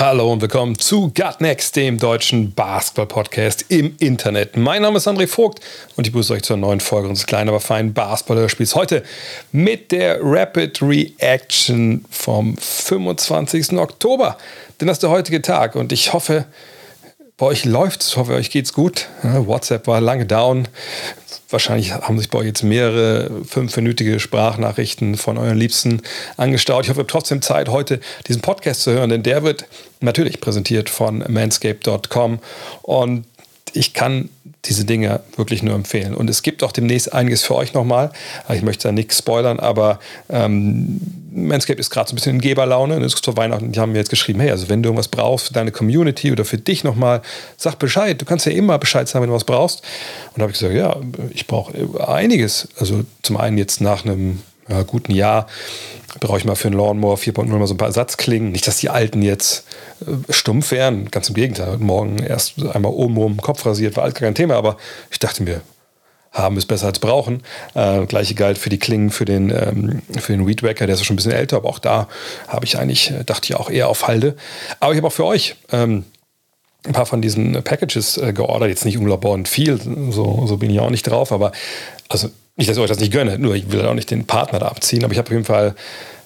Hallo und willkommen zu Gut Next, dem deutschen Basketball-Podcast im Internet. Mein Name ist André Vogt und ich begrüße euch zur neuen Folge unseres kleinen, aber feinen Basketball-Hörspiels. Heute mit der Rapid Reaction vom 25. Oktober. Denn das ist der heutige Tag und ich hoffe, bei euch läuft's. Ich hoffe, euch geht's gut. WhatsApp war lange down. Wahrscheinlich haben sich bei euch jetzt mehrere fünfminütige Sprachnachrichten von euren Liebsten angestaut. Ich hoffe, ihr habt trotzdem Zeit, heute diesen Podcast zu hören, denn der wird natürlich präsentiert von manscape.com und ich kann diese Dinge wirklich nur empfehlen. Und es gibt auch demnächst einiges für euch nochmal. Ich möchte da nichts spoilern, aber ähm, Manscaped ist gerade so ein bisschen in Geberlaune. Das ist zu Weihnachten, die haben mir jetzt geschrieben, hey, also wenn du irgendwas brauchst für deine Community oder für dich nochmal, sag Bescheid. Du kannst ja immer Bescheid sagen, wenn du was brauchst. Und da habe ich gesagt, ja, ich brauche einiges. Also zum einen jetzt nach einem ja, guten Jahr brauche ich mal für einen Lawnmower 4.0 mal so ein paar Ersatzklingen. Nicht, dass die alten jetzt äh, stumpf wären, ganz im Gegenteil. Morgen erst einmal oben um den Kopf rasiert, war alles gar kein Thema, aber ich dachte mir, haben ist besser als brauchen. Äh, gleiche galt für die Klingen, für den, ähm, für den Weed Wacker, der ist schon ein bisschen älter, aber auch da habe ich eigentlich, äh, dachte ich auch eher auf Halde. Aber ich habe auch für euch ähm, ein paar von diesen Packages äh, geordert. Jetzt nicht unglaublich viel, so, so bin ich auch nicht drauf, aber also nicht, dass ich euch das nicht gönne, nur ich will auch nicht den Partner da abziehen, aber ich habe auf jeden Fall,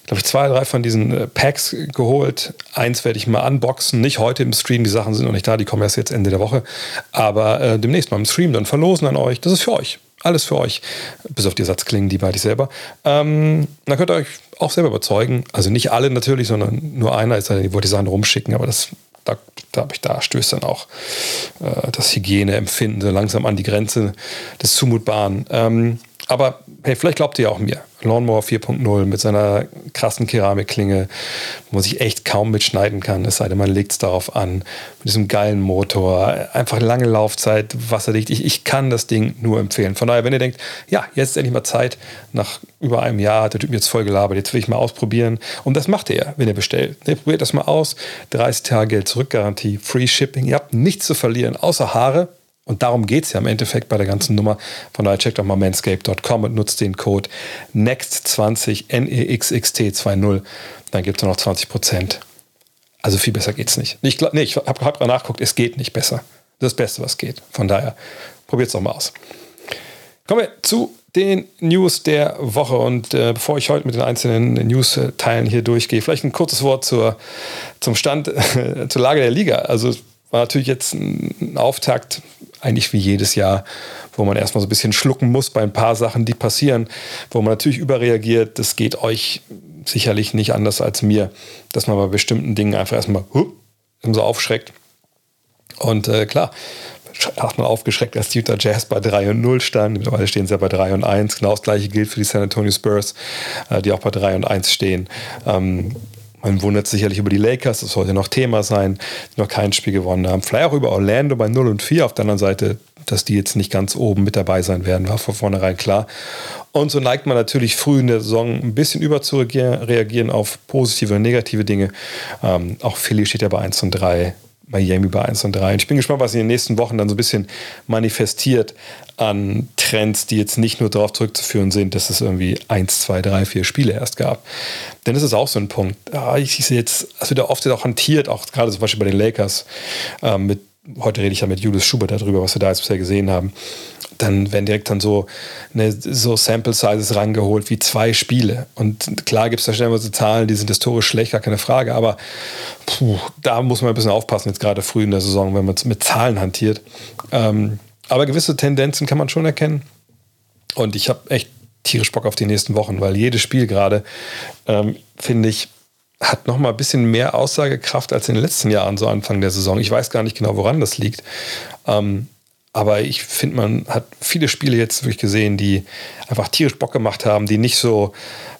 glaube ich, zwei, drei von diesen äh, Packs geholt. Eins werde ich mal unboxen, nicht heute im Stream, die Sachen sind noch nicht da, die kommen erst jetzt Ende der Woche, aber äh, demnächst mal im Stream dann verlosen an euch. Das ist für euch. Alles für euch, bis auf die Ersatzklingen, die behalte ich selber. Ähm, dann könnt ihr euch auch selber überzeugen. Also nicht alle natürlich, sondern nur einer, ist, die wollte die Sachen rumschicken, aber das da, da, ich, da stößt dann auch äh, das Hygieneempfinden so langsam an die Grenze des Zumutbaren. Ähm, aber hey, vielleicht glaubt ihr auch mir. Lawnmower 4.0 mit seiner krassen Keramikklinge, wo man sich echt kaum mitschneiden kann, es sei denn, man legt es darauf an. Mit diesem geilen Motor, einfach lange Laufzeit, wasserdicht. Ich, ich kann das Ding nur empfehlen. Von daher, wenn ihr denkt, ja, jetzt ist endlich mal Zeit, nach über einem Jahr hat der Typ mir jetzt voll gelabert, jetzt will ich mal ausprobieren. Und das macht ihr, wenn ihr bestellt. Ihr probiert das mal aus. 30 Tage Geld zurückgarantie, Free Shipping. Ihr habt nichts zu verlieren, außer Haare. Und darum geht es ja im Endeffekt bei der ganzen Nummer. Von daher checkt doch mal manscape.com und nutzt den Code NEXT20, N-E-X-X-T-2-0. Dann gibt es noch 20%. Also viel besser geht es nicht. Ich, nee, ich habe hab gerade nachgeguckt, es geht nicht besser. Das Beste, was geht. Von daher, probiert es doch mal aus. Kommen wir zu den News der Woche. Und äh, bevor ich heute mit den einzelnen News-Teilen hier durchgehe, vielleicht ein kurzes Wort zur, zum Stand, zur Lage der Liga. Also war natürlich jetzt ein Auftakt, eigentlich wie jedes Jahr, wo man erstmal so ein bisschen schlucken muss bei ein paar Sachen, die passieren, wo man natürlich überreagiert. Das geht euch sicherlich nicht anders als mir, dass man bei bestimmten Dingen einfach erstmal huh, so aufschreckt. Und äh, klar, hat man aufgeschreckt, als die Utah Jazz bei 3 und 0 standen. Mittlerweile stehen sie ja bei 3 und 1. Genau das gleiche gilt für die San Antonio Spurs, äh, die auch bei 3 und 1 stehen. Ähm, man wundert sicherlich über die Lakers, das sollte noch Thema sein, die noch kein Spiel gewonnen haben. Vielleicht auch über Orlando bei 0 und 4. Auf der anderen Seite, dass die jetzt nicht ganz oben mit dabei sein werden, war von vornherein klar. Und so neigt man natürlich früh in der Saison ein bisschen über zu reagieren auf positive und negative Dinge. Ähm, auch Philly steht ja bei 1 und 3. Miami bei 1 und 3. Und ich bin gespannt, was in den nächsten Wochen dann so ein bisschen manifestiert an Trends, die jetzt nicht nur darauf zurückzuführen sind, dass es irgendwie 1, 2, 3, 4 Spiele erst gab. Denn das ist auch so ein Punkt. Ja, ich sehe jetzt, es wird ja oft auch hantiert, auch gerade zum Beispiel bei den Lakers, äh, mit, heute rede ich ja mit Julius Schubert darüber, was wir da jetzt bisher gesehen haben dann werden direkt dann so, ne, so Sample Sizes rangeholt wie zwei Spiele. Und klar gibt es da schnell so Zahlen, die sind historisch schlecht, gar keine Frage, aber puh, da muss man ein bisschen aufpassen, jetzt gerade früh in der Saison, wenn man mit Zahlen hantiert. Ähm, aber gewisse Tendenzen kann man schon erkennen. Und ich habe echt tierisch Bock auf die nächsten Wochen, weil jedes Spiel gerade, ähm, finde ich, hat noch mal ein bisschen mehr Aussagekraft als in den letzten Jahren, so Anfang der Saison. Ich weiß gar nicht genau, woran das liegt. Ähm, Aber ich finde, man hat viele Spiele jetzt wirklich gesehen, die einfach tierisch Bock gemacht haben, die nicht so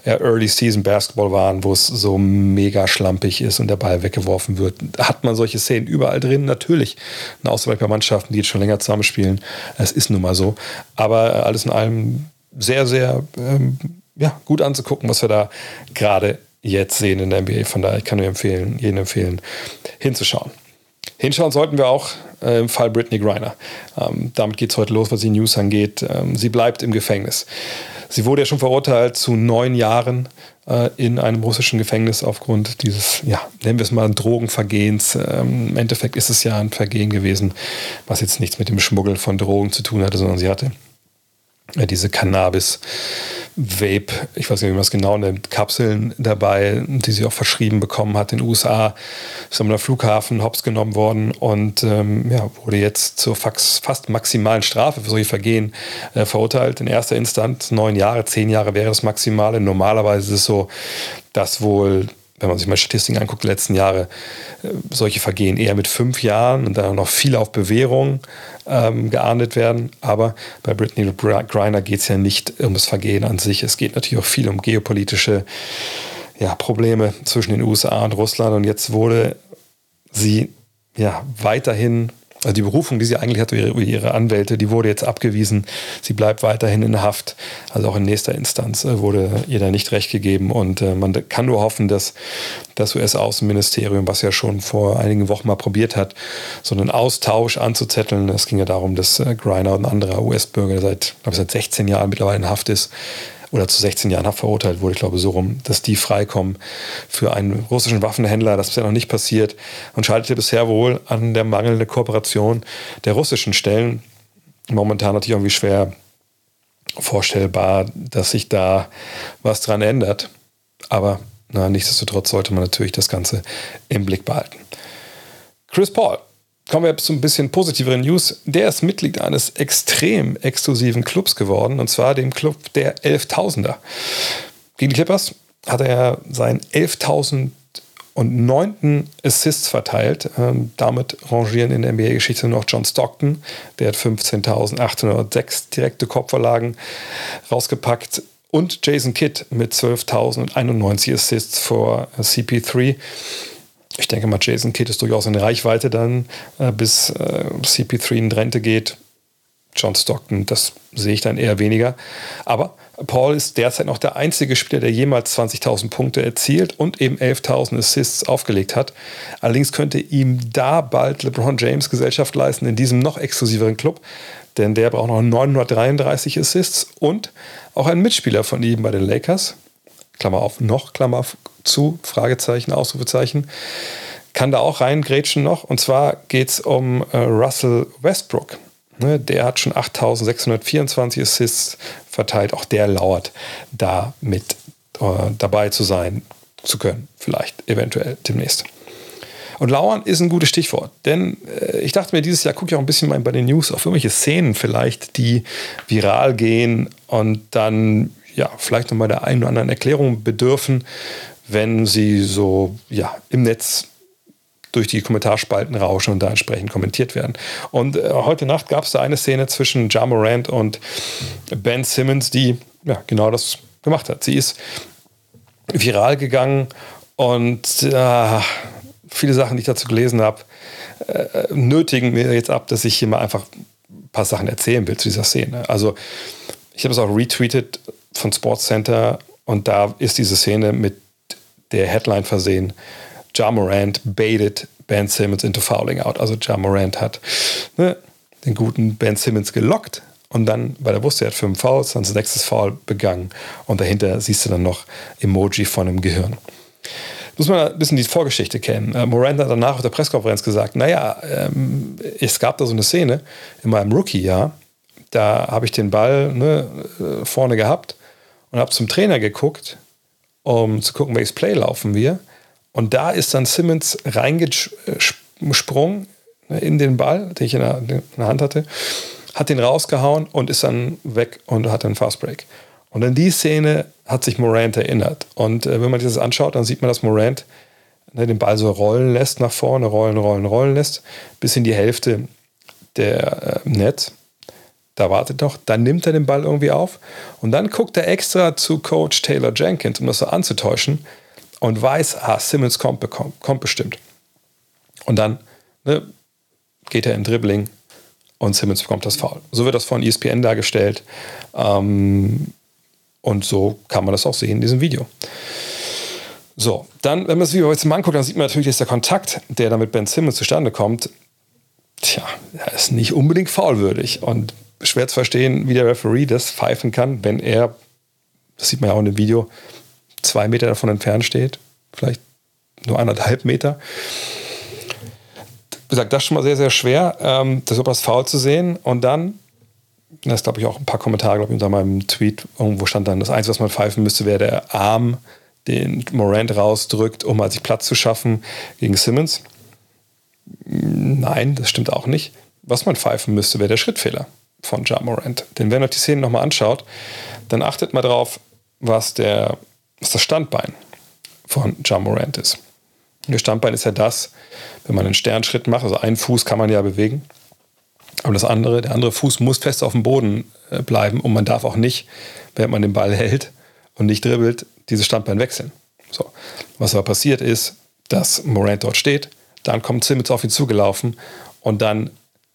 ja, Early Season Basketball waren, wo es so mega schlampig ist und der Ball weggeworfen wird. Hat man solche Szenen überall drin? Natürlich. Außer bei Mannschaften, die jetzt schon länger zusammenspielen. Es ist nun mal so. Aber alles in allem sehr, sehr ähm, ja, gut anzugucken, was wir da gerade jetzt sehen in der NBA. Von daher kann ich empfehlen, jedem empfehlen, hinzuschauen. Hinschauen sollten wir auch äh, im Fall Britney Griner. Ähm, damit geht es heute los, was die News angeht. Ähm, sie bleibt im Gefängnis. Sie wurde ja schon verurteilt zu neun Jahren äh, in einem russischen Gefängnis aufgrund dieses, ja, nennen wir es mal Drogenvergehens. Ähm, Im Endeffekt ist es ja ein Vergehen gewesen, was jetzt nichts mit dem Schmuggel von Drogen zu tun hatte, sondern sie hatte äh, diese Cannabis. Vape, ich weiß nicht, wie man es genau nennt, Kapseln dabei, die sie auch verschrieben bekommen hat in den USA. Ist am Flughafen hops genommen worden und ähm, ja, wurde jetzt zur fast maximalen Strafe für solche Vergehen äh, verurteilt. In erster Instanz neun Jahre, zehn Jahre wäre das Maximale. Normalerweise ist es so, dass wohl wenn man sich mal Statistiken anguckt, die letzten Jahre, äh, solche Vergehen eher mit fünf Jahren und dann noch viel auf Bewährung ähm, geahndet werden. Aber bei Britney Griner geht es ja nicht um das Vergehen an sich. Es geht natürlich auch viel um geopolitische ja, Probleme zwischen den USA und Russland. Und jetzt wurde sie ja weiterhin also die Berufung, die sie eigentlich hatte über ihre Anwälte, die wurde jetzt abgewiesen. Sie bleibt weiterhin in Haft. Also auch in nächster Instanz äh, wurde ihr da nicht recht gegeben. Und äh, man kann nur hoffen, dass das US-Außenministerium, was ja schon vor einigen Wochen mal probiert hat, so einen Austausch anzuzetteln. Es ging ja darum, dass äh, Greiner und ein anderer US-Bürger seit, glaube ich, seit 16 Jahren mittlerweile in Haft ist, oder zu 16 Jahren Haft verurteilt wurde, ich glaube so rum, dass die freikommen für einen russischen Waffenhändler. Das ist ja noch nicht passiert und scheiterte bisher wohl an der mangelnden Kooperation der russischen Stellen. Momentan natürlich irgendwie schwer vorstellbar, dass sich da was dran ändert. Aber na, nichtsdestotrotz sollte man natürlich das Ganze im Blick behalten. Chris Paul Kommen wir jetzt zu ein bisschen positiveren News. Der ist Mitglied eines extrem exklusiven Clubs geworden, und zwar dem Club der 11.000er. Gegen die Clippers hat er seinen 11.000 und Assists verteilt. Ähm, damit rangieren in der NBA-Geschichte noch John Stockton. Der hat 15.806 direkte Kopfverlagen rausgepackt. Und Jason Kidd mit 12.091 Assists vor CP3 ich denke mal, Jason Kidd ist durchaus in Reichweite dann, äh, bis äh, CP3 in Rente geht. John Stockton, das sehe ich dann eher weniger. Aber Paul ist derzeit noch der einzige Spieler, der jemals 20.000 Punkte erzielt und eben 11.000 Assists aufgelegt hat. Allerdings könnte ihm da bald LeBron James Gesellschaft leisten in diesem noch exklusiveren Club, denn der braucht noch 933 Assists und auch ein Mitspieler von ihm bei den Lakers, Klammer auf, noch, Klammer zu, Fragezeichen, Ausrufezeichen, kann da auch reingrätschen noch. Und zwar geht es um äh, Russell Westbrook. Ne, der hat schon 8624 Assists verteilt. Auch der lauert da mit äh, dabei zu sein, zu können. Vielleicht, eventuell demnächst. Und lauern ist ein gutes Stichwort, denn äh, ich dachte mir, dieses Jahr gucke ich auch ein bisschen mal bei den News auf irgendwelche Szenen vielleicht, die viral gehen und dann ja, vielleicht noch mal der einen oder anderen Erklärung bedürfen, wenn sie so ja, im Netz durch die Kommentarspalten rauschen und da entsprechend kommentiert werden. Und äh, heute Nacht gab es da eine Szene zwischen Ja Morant und Ben Simmons, die ja, genau das gemacht hat. Sie ist viral gegangen und äh, viele Sachen, die ich dazu gelesen habe, äh, nötigen mir jetzt ab, dass ich hier mal einfach ein paar Sachen erzählen will zu dieser Szene. Also ich habe es auch retweetet von Sports Center und da ist diese Szene mit der Headline versehen. Ja Morant baited Ben Simmons into fouling out. Also Ja Morant hat ne, den guten Ben Simmons gelockt und dann, weil er wusste, er hat fünf Fouls, dann sein nächstes Foul begangen und dahinter siehst du dann noch Emoji von einem Gehirn. Muss man ein bisschen die Vorgeschichte kennen. Äh, Morant hat danach auf der Pressekonferenz gesagt, naja, ähm, es gab da so eine Szene in meinem Rookie-Jahr, da habe ich den Ball ne, äh, vorne gehabt und habe zum Trainer geguckt, um zu gucken, welches Play laufen wir. Und da ist dann Simmons reingesprungen ne, in den Ball, den ich in der, in der, Hand hatte, hat den rausgehauen und ist dann weg und hat einen Fast Break. Und an die Szene hat sich Morant erinnert. Und äh, wenn man sich das anschaut, dann sieht man, dass Morant ne, den Ball so rollen lässt nach vorne, rollen, rollen, rollen lässt, bis in die Hälfte der äh, Netz. Da wartet doch, dann nimmt er den Ball irgendwie auf und dann guckt er extra zu Coach Taylor Jenkins, um das so anzutäuschen und weiß, ah, Simmons kommt, kommt bestimmt. Und dann ne, geht er in Dribbling und Simmons bekommt das Foul. So wird das von ESPN dargestellt ähm, und so kann man das auch sehen in diesem Video. So, dann, wenn man das Video jetzt mal anguckt, dann sieht man natürlich, dass der Kontakt, der da mit Ben Simmons zustande kommt, tja, er ist nicht unbedingt faulwürdig und schwer zu verstehen, wie der Referee das pfeifen kann, wenn er, das sieht man ja auch in dem Video, zwei Meter davon entfernt steht, vielleicht nur anderthalb Meter. Wie gesagt, das ist schon mal sehr, sehr schwer, ähm, das übers Foul zu sehen und dann das glaube ich, auch ein paar Kommentare, glaube ich, unter meinem Tweet. Irgendwo stand dann, das Einzige, was man pfeifen müsste, wäre der Arm, den Morant rausdrückt, um mal sich Platz zu schaffen gegen Simmons. Nein, das stimmt auch nicht. Was man pfeifen müsste, wäre der Schrittfehler von Ja Morant. Denn wenn ihr euch die Szene nochmal anschaut, dann achtet mal drauf, was, der, was das Standbein von Ja Morant ist. Das Standbein ist ja das, wenn man einen Sternschritt macht, also einen Fuß kann man ja bewegen, aber das andere, der andere Fuß muss fest auf dem Boden äh, bleiben und man darf auch nicht, während man den Ball hält und nicht dribbelt, dieses Standbein wechseln. So. Was aber passiert ist, dass Morant dort steht, dann kommt Simmons auf ihn zugelaufen und dann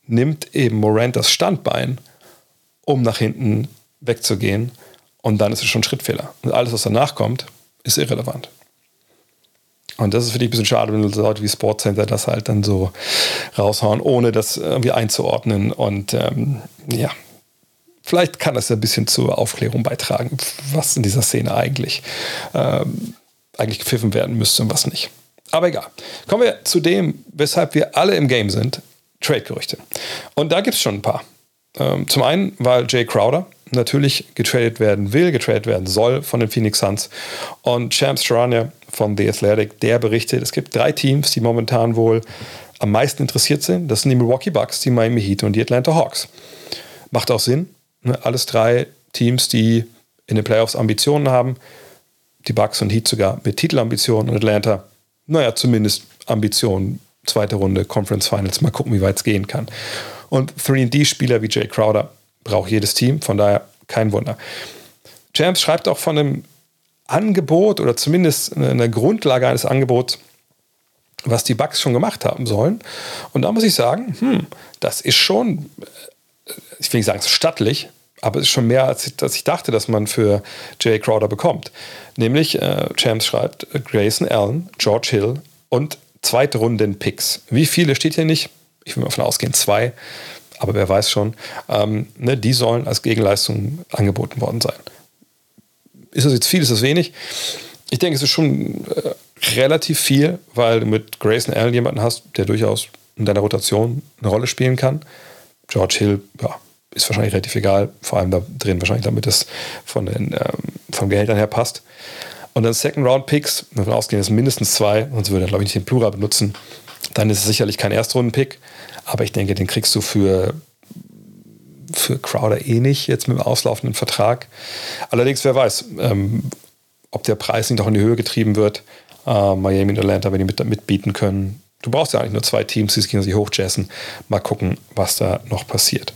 nimmt eben Morant das Standbein, um nach hinten wegzugehen und dann ist es schon ein Schrittfehler. Und alles, was danach kommt, ist irrelevant. Und das ist für dich ein bisschen schade, wenn Leute wie Sportcenter das halt dann so raushauen, ohne das irgendwie einzuordnen. Und ähm, ja, vielleicht kann das ein bisschen zur Aufklärung beitragen, was in dieser Szene eigentlich, ähm, eigentlich gepfiffen werden müsste und was nicht. Aber egal. Kommen wir zu dem, weshalb wir alle im Game sind: Trade-Gerüchte. Und da gibt es schon ein paar. Ähm, zum einen, weil Jay Crowder natürlich getradet werden will, getradet werden soll von den Phoenix Suns. Und Champs Charania von The Athletic, der berichtet, es gibt drei Teams, die momentan wohl am meisten interessiert sind. Das sind die Milwaukee Bucks, die Miami Heat und die Atlanta Hawks. Macht auch Sinn. Ne? Alles drei Teams, die in den Playoffs Ambitionen haben. Die Bucks und Heat sogar mit Titelambitionen und Atlanta, naja, zumindest Ambitionen. Zweite Runde, Conference Finals. Mal gucken, wie weit es gehen kann. Und 3D-Spieler wie Jay Crowder braucht jedes Team, von daher kein Wunder. Champs schreibt auch von einem Angebot oder zumindest eine Grundlage eines Angebots, was die Bugs schon gemacht haben sollen. Und da muss ich sagen, hm, das ist schon, äh, ich will nicht sagen, stattlich, aber es ist schon mehr, als ich, als ich dachte, dass man für Jay Crowder bekommt. Nämlich, äh, Champs schreibt, Grayson Allen, George Hill und zweite Runden Picks. Wie viele steht hier nicht? Ich will mal davon ausgehen, zwei aber wer weiß schon, ähm, ne, die sollen als Gegenleistung angeboten worden sein. Ist das jetzt viel, ist das wenig? Ich denke, es ist schon äh, relativ viel, weil du mit Grayson Allen jemanden hast, der durchaus in deiner Rotation eine Rolle spielen kann. George Hill, ja, ist wahrscheinlich relativ egal, vor allem da drin wahrscheinlich, damit es von den ähm, vom Gehältern her passt. Und dann Second Round Picks, davon ausgehen, dass mindestens zwei, sonst würde er glaube ich nicht den Plural benutzen. Dann ist es sicherlich kein Erstrunden-Pick. Aber ich denke, den kriegst du für, für Crowder eh nicht, jetzt mit dem auslaufenden Vertrag. Allerdings, wer weiß, ähm, ob der Preis nicht noch in die Höhe getrieben wird. Äh, Miami und Atlanta, wenn die mit, mitbieten können. Du brauchst ja eigentlich nur zwei Teams, die sich gegenseitig hochjazzen. Mal gucken, was da noch passiert.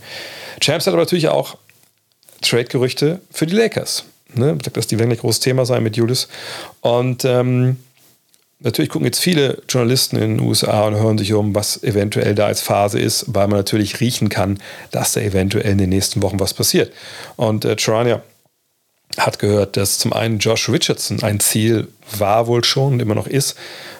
Champs hat aber natürlich auch Trade-Gerüchte für die Lakers. Ne? Das werden gleich großes Thema sein mit Julius. Und ähm, Natürlich gucken jetzt viele Journalisten in den USA und hören sich um, was eventuell da als Phase ist, weil man natürlich riechen kann, dass da eventuell in den nächsten Wochen was passiert. Und äh, Charania hat gehört, dass zum einen Josh Richardson ein Ziel war wohl schon und immer noch ist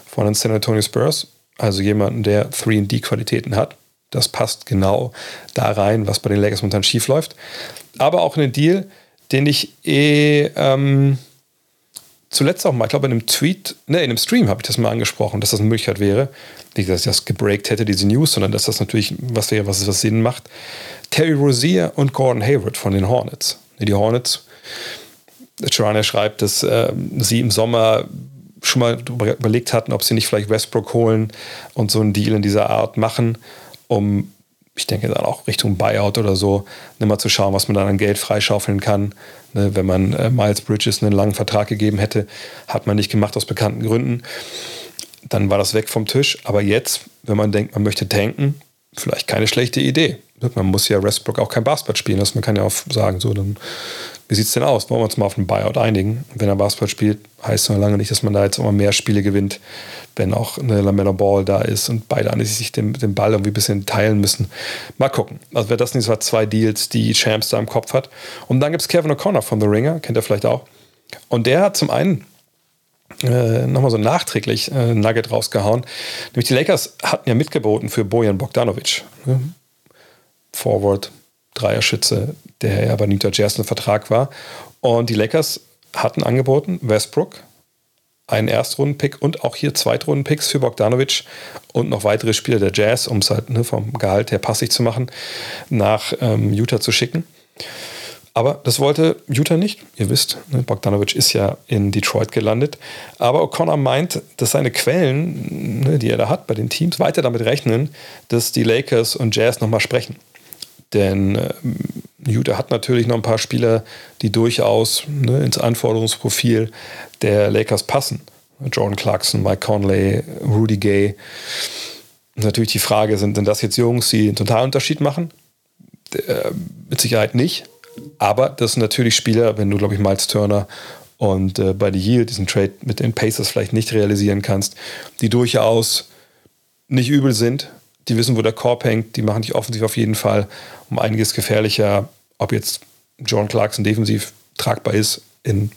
von den San Antonio Spurs, also jemanden, der 3D-Qualitäten hat. Das passt genau da rein, was bei den Lakers momentan schief läuft. Aber auch einen Deal, den ich eh ähm, zuletzt auch mal, ich glaube in einem Tweet, ne, in einem Stream habe ich das mal angesprochen, dass das eine Möglichkeit wäre. Nicht, dass ich das gebreakt hätte, diese News, sondern dass das natürlich was wäre, was, was Sinn macht. Terry Rozier und Gordon Hayward von den Hornets. Die Hornets, Charania schreibt, dass äh, sie im Sommer schon mal überlegt hatten, ob sie nicht vielleicht Westbrook holen und so einen Deal in dieser Art machen, um ich denke dann auch Richtung Buyout oder so, mal zu schauen, was man dann an Geld freischaufeln kann. Ne, wenn man äh, Miles Bridges einen langen Vertrag gegeben hätte, hat man nicht gemacht aus bekannten Gründen. Dann war das weg vom Tisch. Aber jetzt, wenn man denkt, man möchte tanken, vielleicht keine schlechte Idee. Man muss ja Westbrook auch kein Basketball spielen lassen. Man kann ja auch sagen, so, dann, wie sieht es denn aus? Wollen wir uns mal auf einen Buyout einigen? Wenn er Basketball spielt, heißt es noch lange nicht, dass man da jetzt immer mehr Spiele gewinnt, wenn auch eine Lamella Ball da ist und beide an sich den, den Ball irgendwie ein bisschen teilen müssen. Mal gucken. Also wer das nicht so zwei Deals, die Champs da im Kopf hat. Und dann gibt es Kevin O'Connor von The Ringer, kennt ihr vielleicht auch. Und der hat zum einen äh, nochmal so nachträglich äh, Nugget rausgehauen. Nämlich die Lakers hatten ja mitgeboten für Bojan Bogdanovic. Ne? Forward, Dreierschütze, der ja bei New Jazz ein Vertrag war. Und die Lakers hatten angeboten, Westbrook, einen Erstrunden-Pick und auch hier Zweitrunden-Picks für Bogdanovic und noch weitere Spieler der Jazz, um es halt ne, vom Gehalt her passig zu machen, nach ähm, Utah zu schicken. Aber das wollte Utah nicht. Ihr wisst, ne, Bogdanovic ist ja in Detroit gelandet. Aber O'Connor meint, dass seine Quellen, ne, die er da hat bei den Teams, weiter damit rechnen, dass die Lakers und Jazz nochmal sprechen. Denn äh, Utah hat natürlich noch ein paar Spieler, die durchaus ne, ins Anforderungsprofil der Lakers passen. Jordan Clarkson, Mike Conley, Rudy Gay. Natürlich die Frage, sind denn das jetzt Jungs, die einen totalen Unterschied machen? Äh, mit Sicherheit nicht. Aber das sind natürlich Spieler, wenn du, glaube ich, Miles Turner und äh, bei Yield diesen Trade mit den Pacers vielleicht nicht realisieren kannst, die durchaus nicht übel sind, die wissen, wo der Korb hängt, die machen dich offensiv auf jeden Fall um einiges gefährlicher. Ob jetzt John Clarkson defensiv tragbar ist in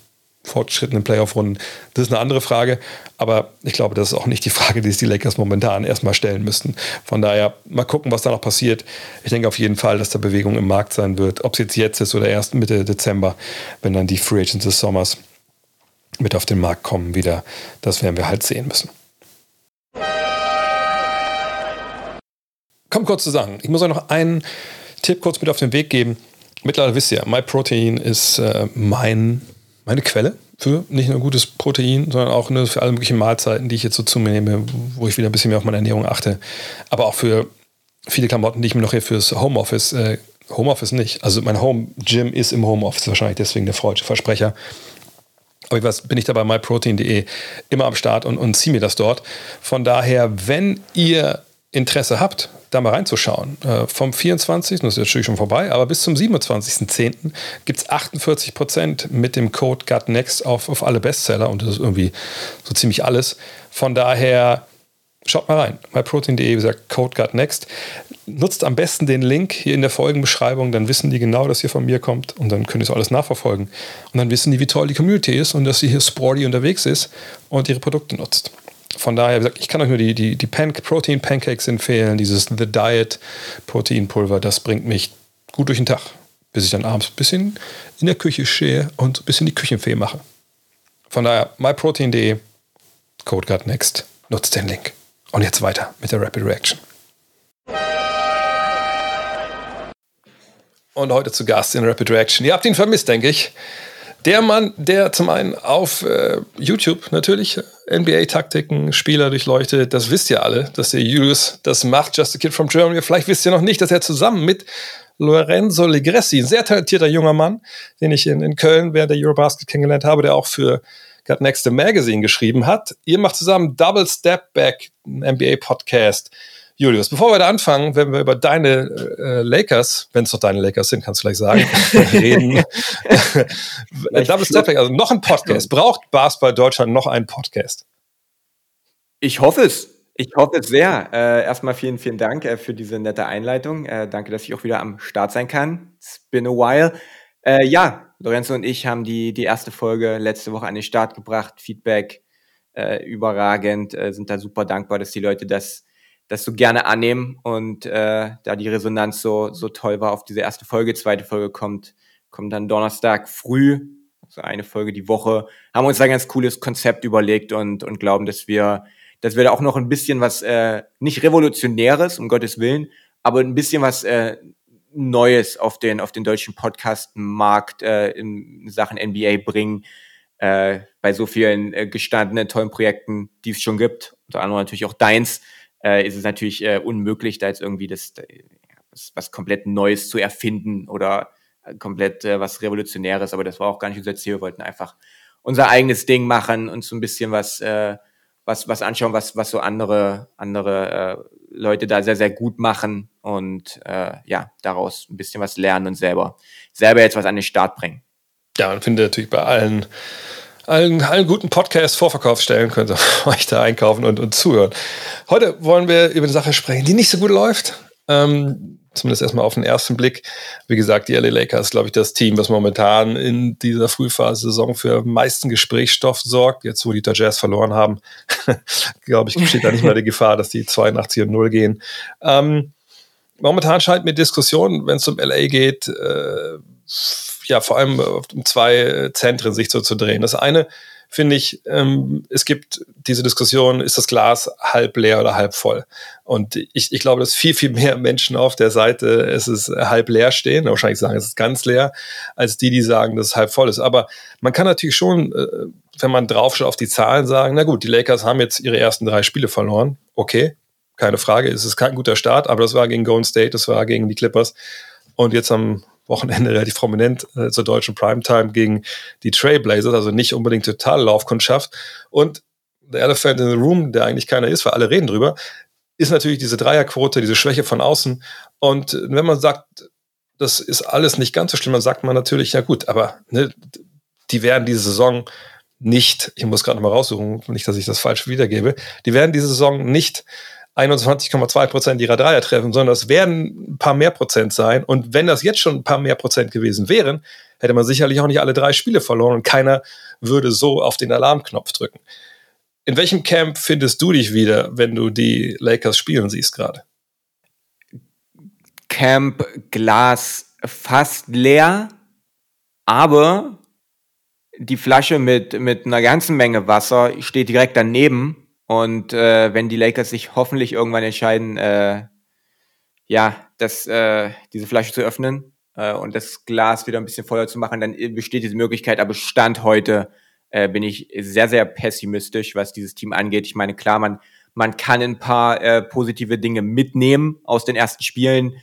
fortgeschrittenen Playoff-Runden, das ist eine andere Frage. Aber ich glaube, das ist auch nicht die Frage, die sich die Lakers momentan erstmal stellen müssten. Von daher mal gucken, was da noch passiert. Ich denke auf jeden Fall, dass da Bewegung im Markt sein wird. Ob es jetzt jetzt ist oder erst Mitte Dezember, wenn dann die Free Agents des Sommers mit auf den Markt kommen wieder, das werden wir halt sehen müssen. Komm kurz zu sagen. Ich muss euch noch einen Tipp kurz mit auf den Weg geben. Mittlerweile wisst ihr, MyProtein ist äh, mein, meine Quelle für nicht nur gutes Protein, sondern auch nur für alle möglichen Mahlzeiten, die ich jetzt so zu mir nehme, wo ich wieder ein bisschen mehr auf meine Ernährung achte. Aber auch für viele Klamotten, die ich mir noch hier fürs Homeoffice, äh, Homeoffice nicht. Also mein Home Gym ist im Homeoffice, wahrscheinlich deswegen der falsche Versprecher. Aber ich weiß, bin ich da bei myprotein.de immer am Start und, und ziehe mir das dort. Von daher, wenn ihr Interesse habt, da mal reinzuschauen. Äh, vom 24., das ist natürlich schon vorbei, aber bis zum 27.10. gibt es 48% mit dem Code GutNext auf, auf alle Bestseller und das ist irgendwie so ziemlich alles. Von daher schaut mal rein. myprotein.de, wie gesagt, Code GutNext. Nutzt am besten den Link hier in der Folgenbeschreibung, dann wissen die genau, dass ihr von mir kommt und dann könnt ihr es alles nachverfolgen. Und dann wissen die, wie toll die Community ist und dass sie hier sporty unterwegs ist und ihre Produkte nutzt von daher, gesagt, ich kann euch nur die, die, die Pan Protein Pancakes empfehlen, dieses The Diet Proteinpulver, das bringt mich gut durch den Tag, bis ich dann abends ein bisschen in der Küche stehe und ein bisschen die Küchenfee mache. Von daher, myprotein.de, Code Next, nutzt den Link. Und jetzt weiter mit der Rapid Reaction. Und heute zu Gast in Rapid Reaction. Ihr habt ihn vermisst, denke ich. Der Mann, der zum einen auf äh, YouTube natürlich NBA-Taktiken, Spieler durchleuchtet, das wisst ihr alle, dass der Julius das macht, Just a Kid from Germany. Vielleicht wisst ihr noch nicht, dass er zusammen mit Lorenzo Legressi, ein sehr talentierter junger Mann, den ich in, in Köln während der Eurobasket kennengelernt habe, der auch für Got Next Magazine geschrieben hat. Ihr macht zusammen Double Step Back, ein NBA-Podcast. Julius, bevor wir da anfangen, wenn wir über deine äh, Lakers, wenn es doch deine Lakers sind, kannst du gleich sagen, reden. Double Step Back, also noch ein Podcast. Braucht Basketball Deutschland noch einen Podcast? Ich hoffe es. Ich hoffe es sehr. Äh, erstmal vielen, vielen Dank äh, für diese nette Einleitung. Äh, danke, dass ich auch wieder am Start sein kann. It's been a while. Äh, ja, Lorenzo und ich haben die, die erste Folge letzte Woche an den Start gebracht. Feedback äh, überragend. Äh, sind da super dankbar, dass die Leute das das so gerne annehmen und äh, da die Resonanz so, so toll war auf diese erste Folge. Zweite Folge kommt, kommt dann Donnerstag früh, also eine Folge die Woche. Haben uns ein ganz cooles Konzept überlegt und, und glauben, dass wir, dass wir da auch noch ein bisschen was, äh, nicht revolutionäres, um Gottes Willen, aber ein bisschen was äh, Neues auf den, auf den deutschen Podcast-Markt äh, in Sachen NBA bringen. Äh, bei so vielen äh, gestandenen, tollen Projekten, die es schon gibt. Unter anderem natürlich auch deins äh, ist es natürlich äh, unmöglich, da jetzt irgendwie das, äh, was, was komplett Neues zu erfinden oder äh, komplett äh, was Revolutionäres. Aber das war auch gar nicht unser Ziel. Wir wollten einfach unser eigenes Ding machen und so ein bisschen was, äh, was, was anschauen, was, was so andere, andere äh, Leute da sehr, sehr gut machen und äh, ja, daraus ein bisschen was lernen und selber, selber jetzt was an den Start bringen. Ja, man findet natürlich bei allen, allen, allen guten Podcast-Vorverkaufsstellen könnt ihr euch da einkaufen und, und zuhören. Heute wollen wir über eine Sache sprechen, die nicht so gut läuft. Ähm, zumindest erstmal auf den ersten Blick. Wie gesagt, die LA Lakers, glaube ich, das Team, was momentan in dieser Frühphase-Saison für meisten Gesprächsstoff sorgt. Jetzt, wo die Jazz verloren haben, glaube ich, besteht da nicht mehr die Gefahr, dass die 82 und 0 gehen. Ähm, momentan scheint mir Diskussion, wenn es um LA geht, äh, ja, vor allem um zwei Zentren sich so zu drehen. Das eine finde ich, ähm, es gibt diese Diskussion, ist das Glas halb leer oder halb voll? Und ich, ich glaube, dass viel, viel mehr Menschen auf der Seite es ist halb leer stehen, wahrscheinlich sagen, es ist ganz leer, als die, die sagen, dass es halb voll ist. Aber man kann natürlich schon, äh, wenn man draufschaut auf die Zahlen, sagen, na gut, die Lakers haben jetzt ihre ersten drei Spiele verloren. Okay, keine Frage, es ist kein guter Start, aber das war gegen Golden State, das war gegen die Clippers. Und jetzt am Wochenende relativ prominent äh, zur deutschen Primetime gegen die Trailblazers, also nicht unbedingt total Laufkundschaft. Und der Elephant in the Room, der eigentlich keiner ist, weil alle reden drüber, ist natürlich diese Dreierquote, diese Schwäche von außen. Und wenn man sagt, das ist alles nicht ganz so schlimm, dann sagt man natürlich, ja gut, aber ne, die werden diese Saison nicht, ich muss gerade mal raussuchen, nicht, dass ich das falsch wiedergebe, die werden diese Saison nicht 21,2 Prozent ihrer Dreier treffen, sondern es werden ein paar mehr Prozent sein. Und wenn das jetzt schon ein paar mehr Prozent gewesen wären, hätte man sicherlich auch nicht alle drei Spiele verloren und keiner würde so auf den Alarmknopf drücken. In welchem Camp findest du dich wieder, wenn du die Lakers spielen siehst gerade? Camp Glas fast leer, aber die Flasche mit, mit einer ganzen Menge Wasser steht direkt daneben und äh, wenn die Lakers sich hoffentlich irgendwann entscheiden, äh, ja, das, äh, diese Flasche zu öffnen äh, und das Glas wieder ein bisschen voller zu machen, dann besteht diese Möglichkeit. Aber Stand heute äh, bin ich sehr, sehr pessimistisch, was dieses Team angeht. Ich meine, klar, man, man kann ein paar äh, positive Dinge mitnehmen aus den ersten Spielen.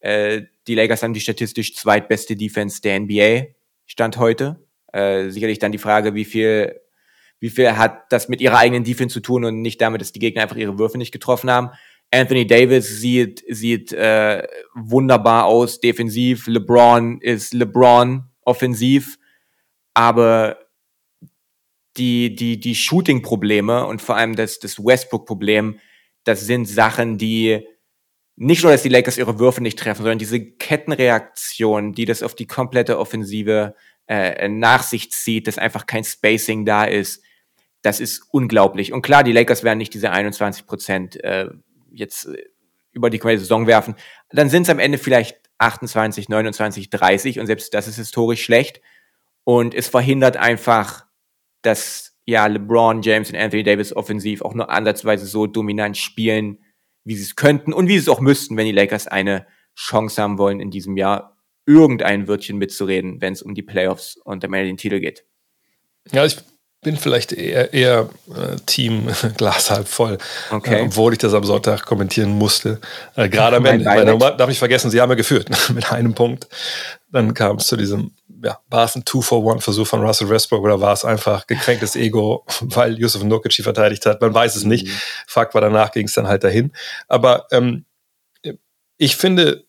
Äh, die Lakers haben die statistisch zweitbeste Defense der NBA, Stand heute. Äh, sicherlich dann die Frage, wie viel wie viel hat das mit ihrer eigenen Defense zu tun und nicht damit, dass die Gegner einfach ihre Würfe nicht getroffen haben. Anthony Davis sieht, sieht äh, wunderbar aus defensiv. LeBron ist LeBron offensiv. Aber die, die, die Shooting-Probleme und vor allem das, das Westbrook-Problem, das sind Sachen, die nicht nur, dass die Lakers ihre Würfe nicht treffen, sondern diese Kettenreaktion, die das auf die komplette Offensive äh, nach sich zieht, dass einfach kein Spacing da ist, das ist unglaublich. Und klar, die Lakers werden nicht diese 21 Prozent äh, jetzt äh, über die komplette Saison werfen. Dann sind es am Ende vielleicht 28, 29, 30 und selbst das ist historisch schlecht. Und es verhindert einfach, dass ja LeBron James und Anthony Davis offensiv auch nur ansatzweise so dominant spielen, wie sie es könnten und wie sie es auch müssten, wenn die Lakers eine Chance haben wollen, in diesem Jahr irgendein Wörtchen mitzureden, wenn es um die Playoffs und am Ende den Titel geht. Ja, ich bin vielleicht eher, eher äh, Team Glas halb voll, okay. äh, obwohl ich das am Sonntag kommentieren musste. Äh, Gerade am Ende, weil, darf ich vergessen, sie haben ja geführt mit einem Punkt. Dann kam es zu diesem, ja, war es ein Two-for-One-Versuch von Russell Westbrook oder war es einfach gekränktes Ego, weil Yusuf Nurkic verteidigt hat? Man weiß es nicht. Mhm. Fakt war, danach ging es dann halt dahin. Aber ähm, ich finde,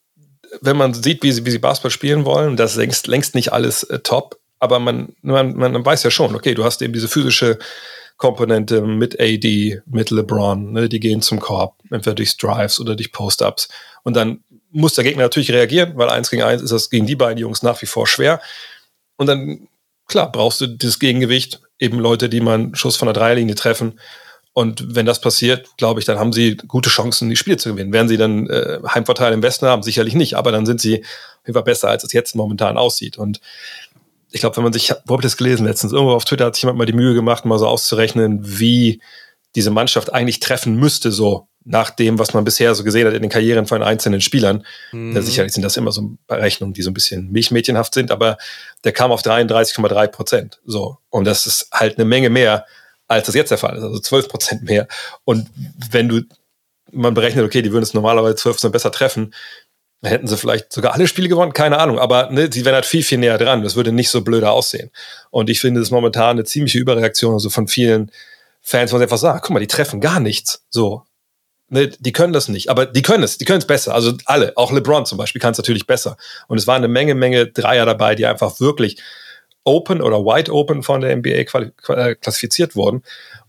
wenn man sieht, wie sie, wie sie Basketball spielen wollen, das ist längst, längst nicht alles äh, top aber man, man, man weiß ja schon, okay, du hast eben diese physische Komponente mit AD, mit LeBron, ne, die gehen zum Korb, entweder durch Drives oder durch Post-Ups. Und dann muss der Gegner natürlich reagieren, weil eins gegen eins ist das gegen die beiden Jungs nach wie vor schwer. Und dann, klar, brauchst du das Gegengewicht, eben Leute, die man Schuss von der Dreierlinie treffen. Und wenn das passiert, glaube ich, dann haben sie gute Chancen, die Spiele zu gewinnen. Werden sie dann äh, Heimvorteil im Westen haben? Sicherlich nicht, aber dann sind sie auf jeden Fall besser, als es jetzt momentan aussieht. Und ich glaube, wenn man sich, wo habe ich das gelesen letztens? Irgendwo auf Twitter hat sich jemand mal die Mühe gemacht, mal so auszurechnen, wie diese Mannschaft eigentlich treffen müsste, so nach dem, was man bisher so gesehen hat in den Karrieren von einzelnen Spielern. Mhm. Ja, sicherlich sind das immer so Berechnungen, die so ein bisschen milchmädchenhaft sind, aber der kam auf 33,3 Prozent. So. Und das ist halt eine Menge mehr, als das jetzt der Fall ist, also 12 Prozent mehr. Und wenn du, man berechnet, okay, die würden es normalerweise 12 Prozent besser treffen, dann hätten sie vielleicht sogar alle Spiele gewonnen, keine Ahnung, aber ne, sie wären halt viel, viel näher dran. Das würde nicht so blöder aussehen. Und ich finde es momentan eine ziemliche Überreaktion, also von vielen Fans wollen einfach sagen, guck mal, die treffen gar nichts. So. Ne, die können das nicht, aber die können es, die können es besser. Also alle, auch LeBron zum Beispiel kann es natürlich besser. Und es waren eine Menge, Menge Dreier dabei, die einfach wirklich open oder wide open von der NBA äh, klassifiziert wurden.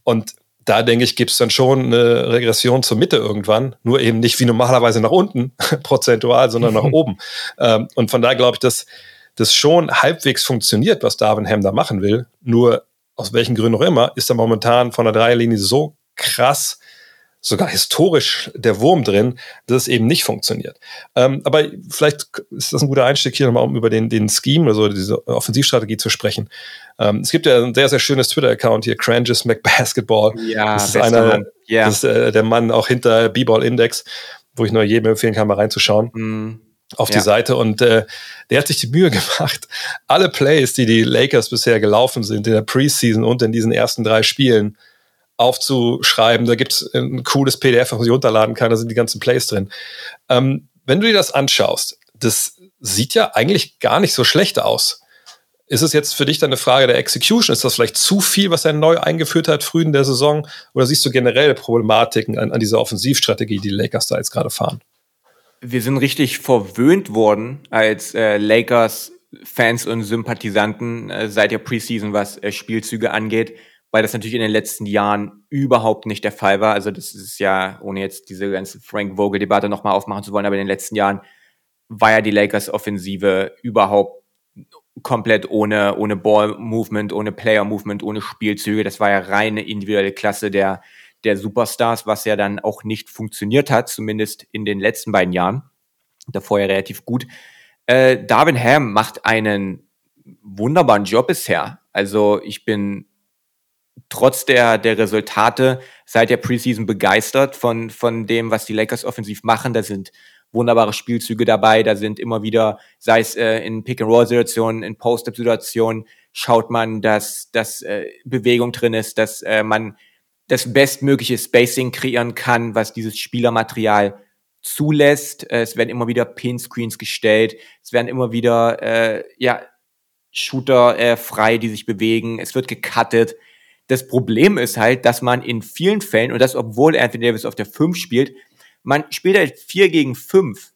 Und da denke ich, gibt es dann schon eine Regression zur Mitte irgendwann, nur eben nicht wie normalerweise nach unten, prozentual, sondern nach oben. Ähm, und von daher glaube ich, dass das schon halbwegs funktioniert, was Darwin Ham da machen will. Nur aus welchen Gründen auch immer, ist er momentan von der Dreierlinie so krass sogar historisch der Wurm drin, dass es eben nicht funktioniert. Ähm, aber vielleicht ist das ein guter Einstieg hier nochmal, um über den, den Scheme, also diese Offensivstrategie zu sprechen. Ähm, es gibt ja ein sehr, sehr schönes Twitter-Account hier, Cranges McBasketball. Ja, das ist einer, ja. das ist äh, der Mann auch hinter B-Ball Index, wo ich nur jedem empfehlen kann, mal reinzuschauen. Mm auf die ja. Seite und äh, der hat sich die Mühe gemacht, alle Plays, die die Lakers bisher gelaufen sind in der Preseason und in diesen ersten drei Spielen, aufzuschreiben. Da gibt es ein cooles PDF, was man runterladen kann, da sind die ganzen Plays drin. Ähm, wenn du dir das anschaust, das sieht ja eigentlich gar nicht so schlecht aus. Ist es jetzt für dich dann eine Frage der Execution? Ist das vielleicht zu viel, was er neu eingeführt hat, früh in der Saison? Oder siehst du generell Problematiken an, an dieser Offensivstrategie, die die Lakers da jetzt gerade fahren? Wir sind richtig verwöhnt worden als äh, Lakers-Fans und Sympathisanten äh, seit der Preseason, was äh, Spielzüge angeht weil das natürlich in den letzten Jahren überhaupt nicht der Fall war. Also das ist ja, ohne jetzt diese ganze Frank Vogel-Debatte nochmal aufmachen zu wollen, aber in den letzten Jahren war ja die Lakers-Offensive überhaupt komplett ohne, ohne Ball-Movement, ohne Player-Movement, ohne Spielzüge. Das war ja reine individuelle Klasse der, der Superstars, was ja dann auch nicht funktioniert hat, zumindest in den letzten beiden Jahren. Davor ja relativ gut. Äh, Darwin Ham macht einen wunderbaren Job bisher. Also ich bin trotz der, der Resultate seit der Preseason begeistert von, von dem, was die Lakers offensiv machen. Da sind wunderbare Spielzüge dabei. Da sind immer wieder, sei es äh, in Pick-and-Roll-Situationen, in Post-Up-Situationen, schaut man, dass, dass äh, Bewegung drin ist, dass äh, man das bestmögliche Spacing kreieren kann, was dieses Spielermaterial zulässt. Äh, es werden immer wieder Pin-Screens gestellt. Es werden immer wieder äh, ja, Shooter äh, frei, die sich bewegen. Es wird gecuttet. Das Problem ist halt, dass man in vielen Fällen, und das obwohl Anthony Davis auf der 5 spielt, man spielt halt 4 gegen 5.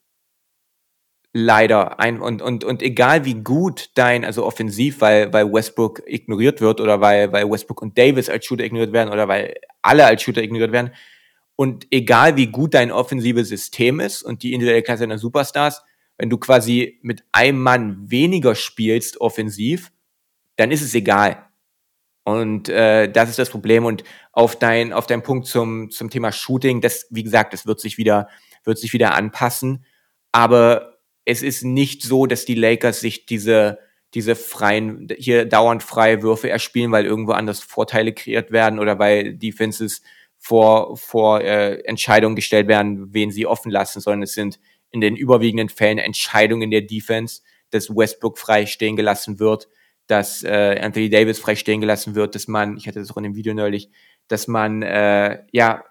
Leider. Ein, und, und, und egal wie gut dein, also offensiv, weil, weil Westbrook ignoriert wird oder weil, weil Westbrook und Davis als Shooter ignoriert werden oder weil alle als Shooter ignoriert werden. Und egal wie gut dein offensives System ist und die individuelle Klasse deiner Superstars, wenn du quasi mit einem Mann weniger spielst offensiv, dann ist es egal. Und äh, das ist das Problem. Und auf dein, auf dein Punkt zum, zum Thema Shooting, das, wie gesagt, das wird sich wieder, wird sich wieder anpassen. Aber es ist nicht so, dass die Lakers sich diese, diese freien, hier dauernd freie Würfe erspielen, weil irgendwo anders Vorteile kreiert werden oder weil Defenses vor, vor äh, Entscheidungen gestellt werden, wen sie offen lassen, sondern es sind in den überwiegenden Fällen Entscheidungen der Defense, dass Westbrook frei stehen gelassen wird, dass äh, Anthony Davis frei stehen gelassen wird, dass man, ich hatte das auch in dem Video neulich, dass man äh, ja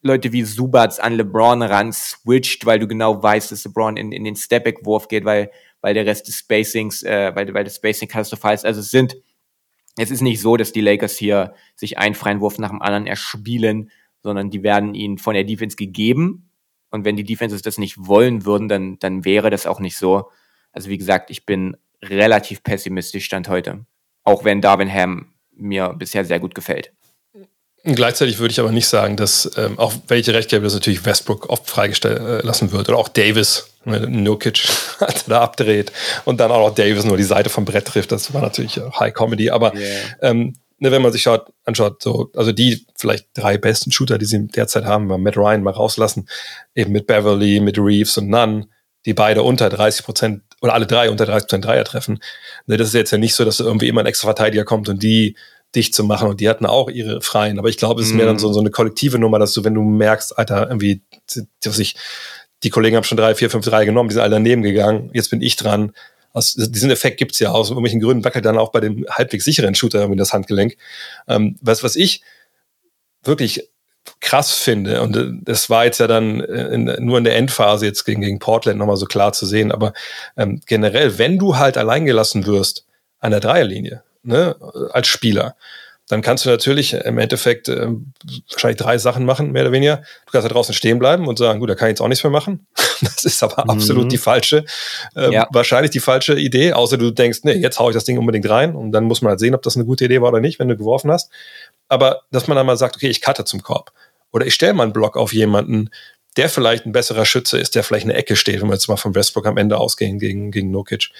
Leute wie Subats an LeBron ran switcht, weil du genau weißt, dass LeBron in, in den Stepback-Wurf geht, weil, weil der Rest des Spacings, äh, weil, weil das Spacing katastrophal ist. Also es sind, es ist nicht so, dass die Lakers hier sich einen freien Wurf nach dem anderen erspielen, sondern die werden ihnen von der Defense gegeben. Und wenn die Defenses das nicht wollen würden, dann, dann wäre das auch nicht so. Also wie gesagt, ich bin relativ pessimistisch stand heute. Auch wenn Darwin Ham mir bisher sehr gut gefällt. Gleichzeitig würde ich aber nicht sagen, dass, ähm, auch welche Recht gäbe, dass natürlich Westbrook oft freigestellt äh, lassen wird. Oder auch Davis, ne, Nurkic, als er da abdreht. Und dann auch noch Davis nur die Seite vom Brett trifft. Das war natürlich High Comedy. Aber yeah. ähm, ne, wenn man sich schaut, anschaut, so, also die vielleicht drei besten Shooter, die sie derzeit haben, mal Matt Ryan mal rauslassen, eben mit Beverly, mit Reeves und Nunn, die beide unter 30 Prozent oder alle drei unter 30 Prozent Dreier treffen. Ne, das ist jetzt ja nicht so, dass irgendwie immer ein extra Verteidiger kommt und die dicht zu machen und die hatten auch ihre Freien. Aber ich glaube, es ist mm. mehr dann so, so eine kollektive Nummer, dass du, wenn du merkst, Alter, irgendwie, was ich, die Kollegen haben schon drei, vier, fünf, drei genommen, die sind alle daneben gegangen, jetzt bin ich dran. Also diesen Effekt gibt's ja aus irgendwelchen Gründen, wackelt dann auch bei dem halbwegs sicheren Shooter irgendwie das Handgelenk. Ähm, was, was ich wirklich krass finde, und äh, das war jetzt ja dann äh, in, nur in der Endphase jetzt gegen, gegen Portland nochmal so klar zu sehen, aber ähm, generell, wenn du halt alleingelassen wirst an der Dreierlinie, ne, als Spieler, dann kannst du natürlich im Endeffekt äh, wahrscheinlich drei Sachen machen, mehr oder weniger. Du kannst da draußen stehen bleiben und sagen, gut, da kann ich jetzt auch nichts mehr machen. Das ist aber mhm. absolut die falsche, äh, ja. wahrscheinlich die falsche Idee, außer du denkst, nee, jetzt hau ich das Ding unbedingt rein und dann muss man halt sehen, ob das eine gute Idee war oder nicht, wenn du geworfen hast. Aber dass man dann mal sagt, okay, ich cutte zum Korb. Oder ich stelle mal einen Block auf jemanden, der vielleicht ein besserer Schütze ist, der vielleicht eine Ecke steht, wenn wir jetzt mal von Westbrook am Ende ausgehen gegen, gegen Nokic.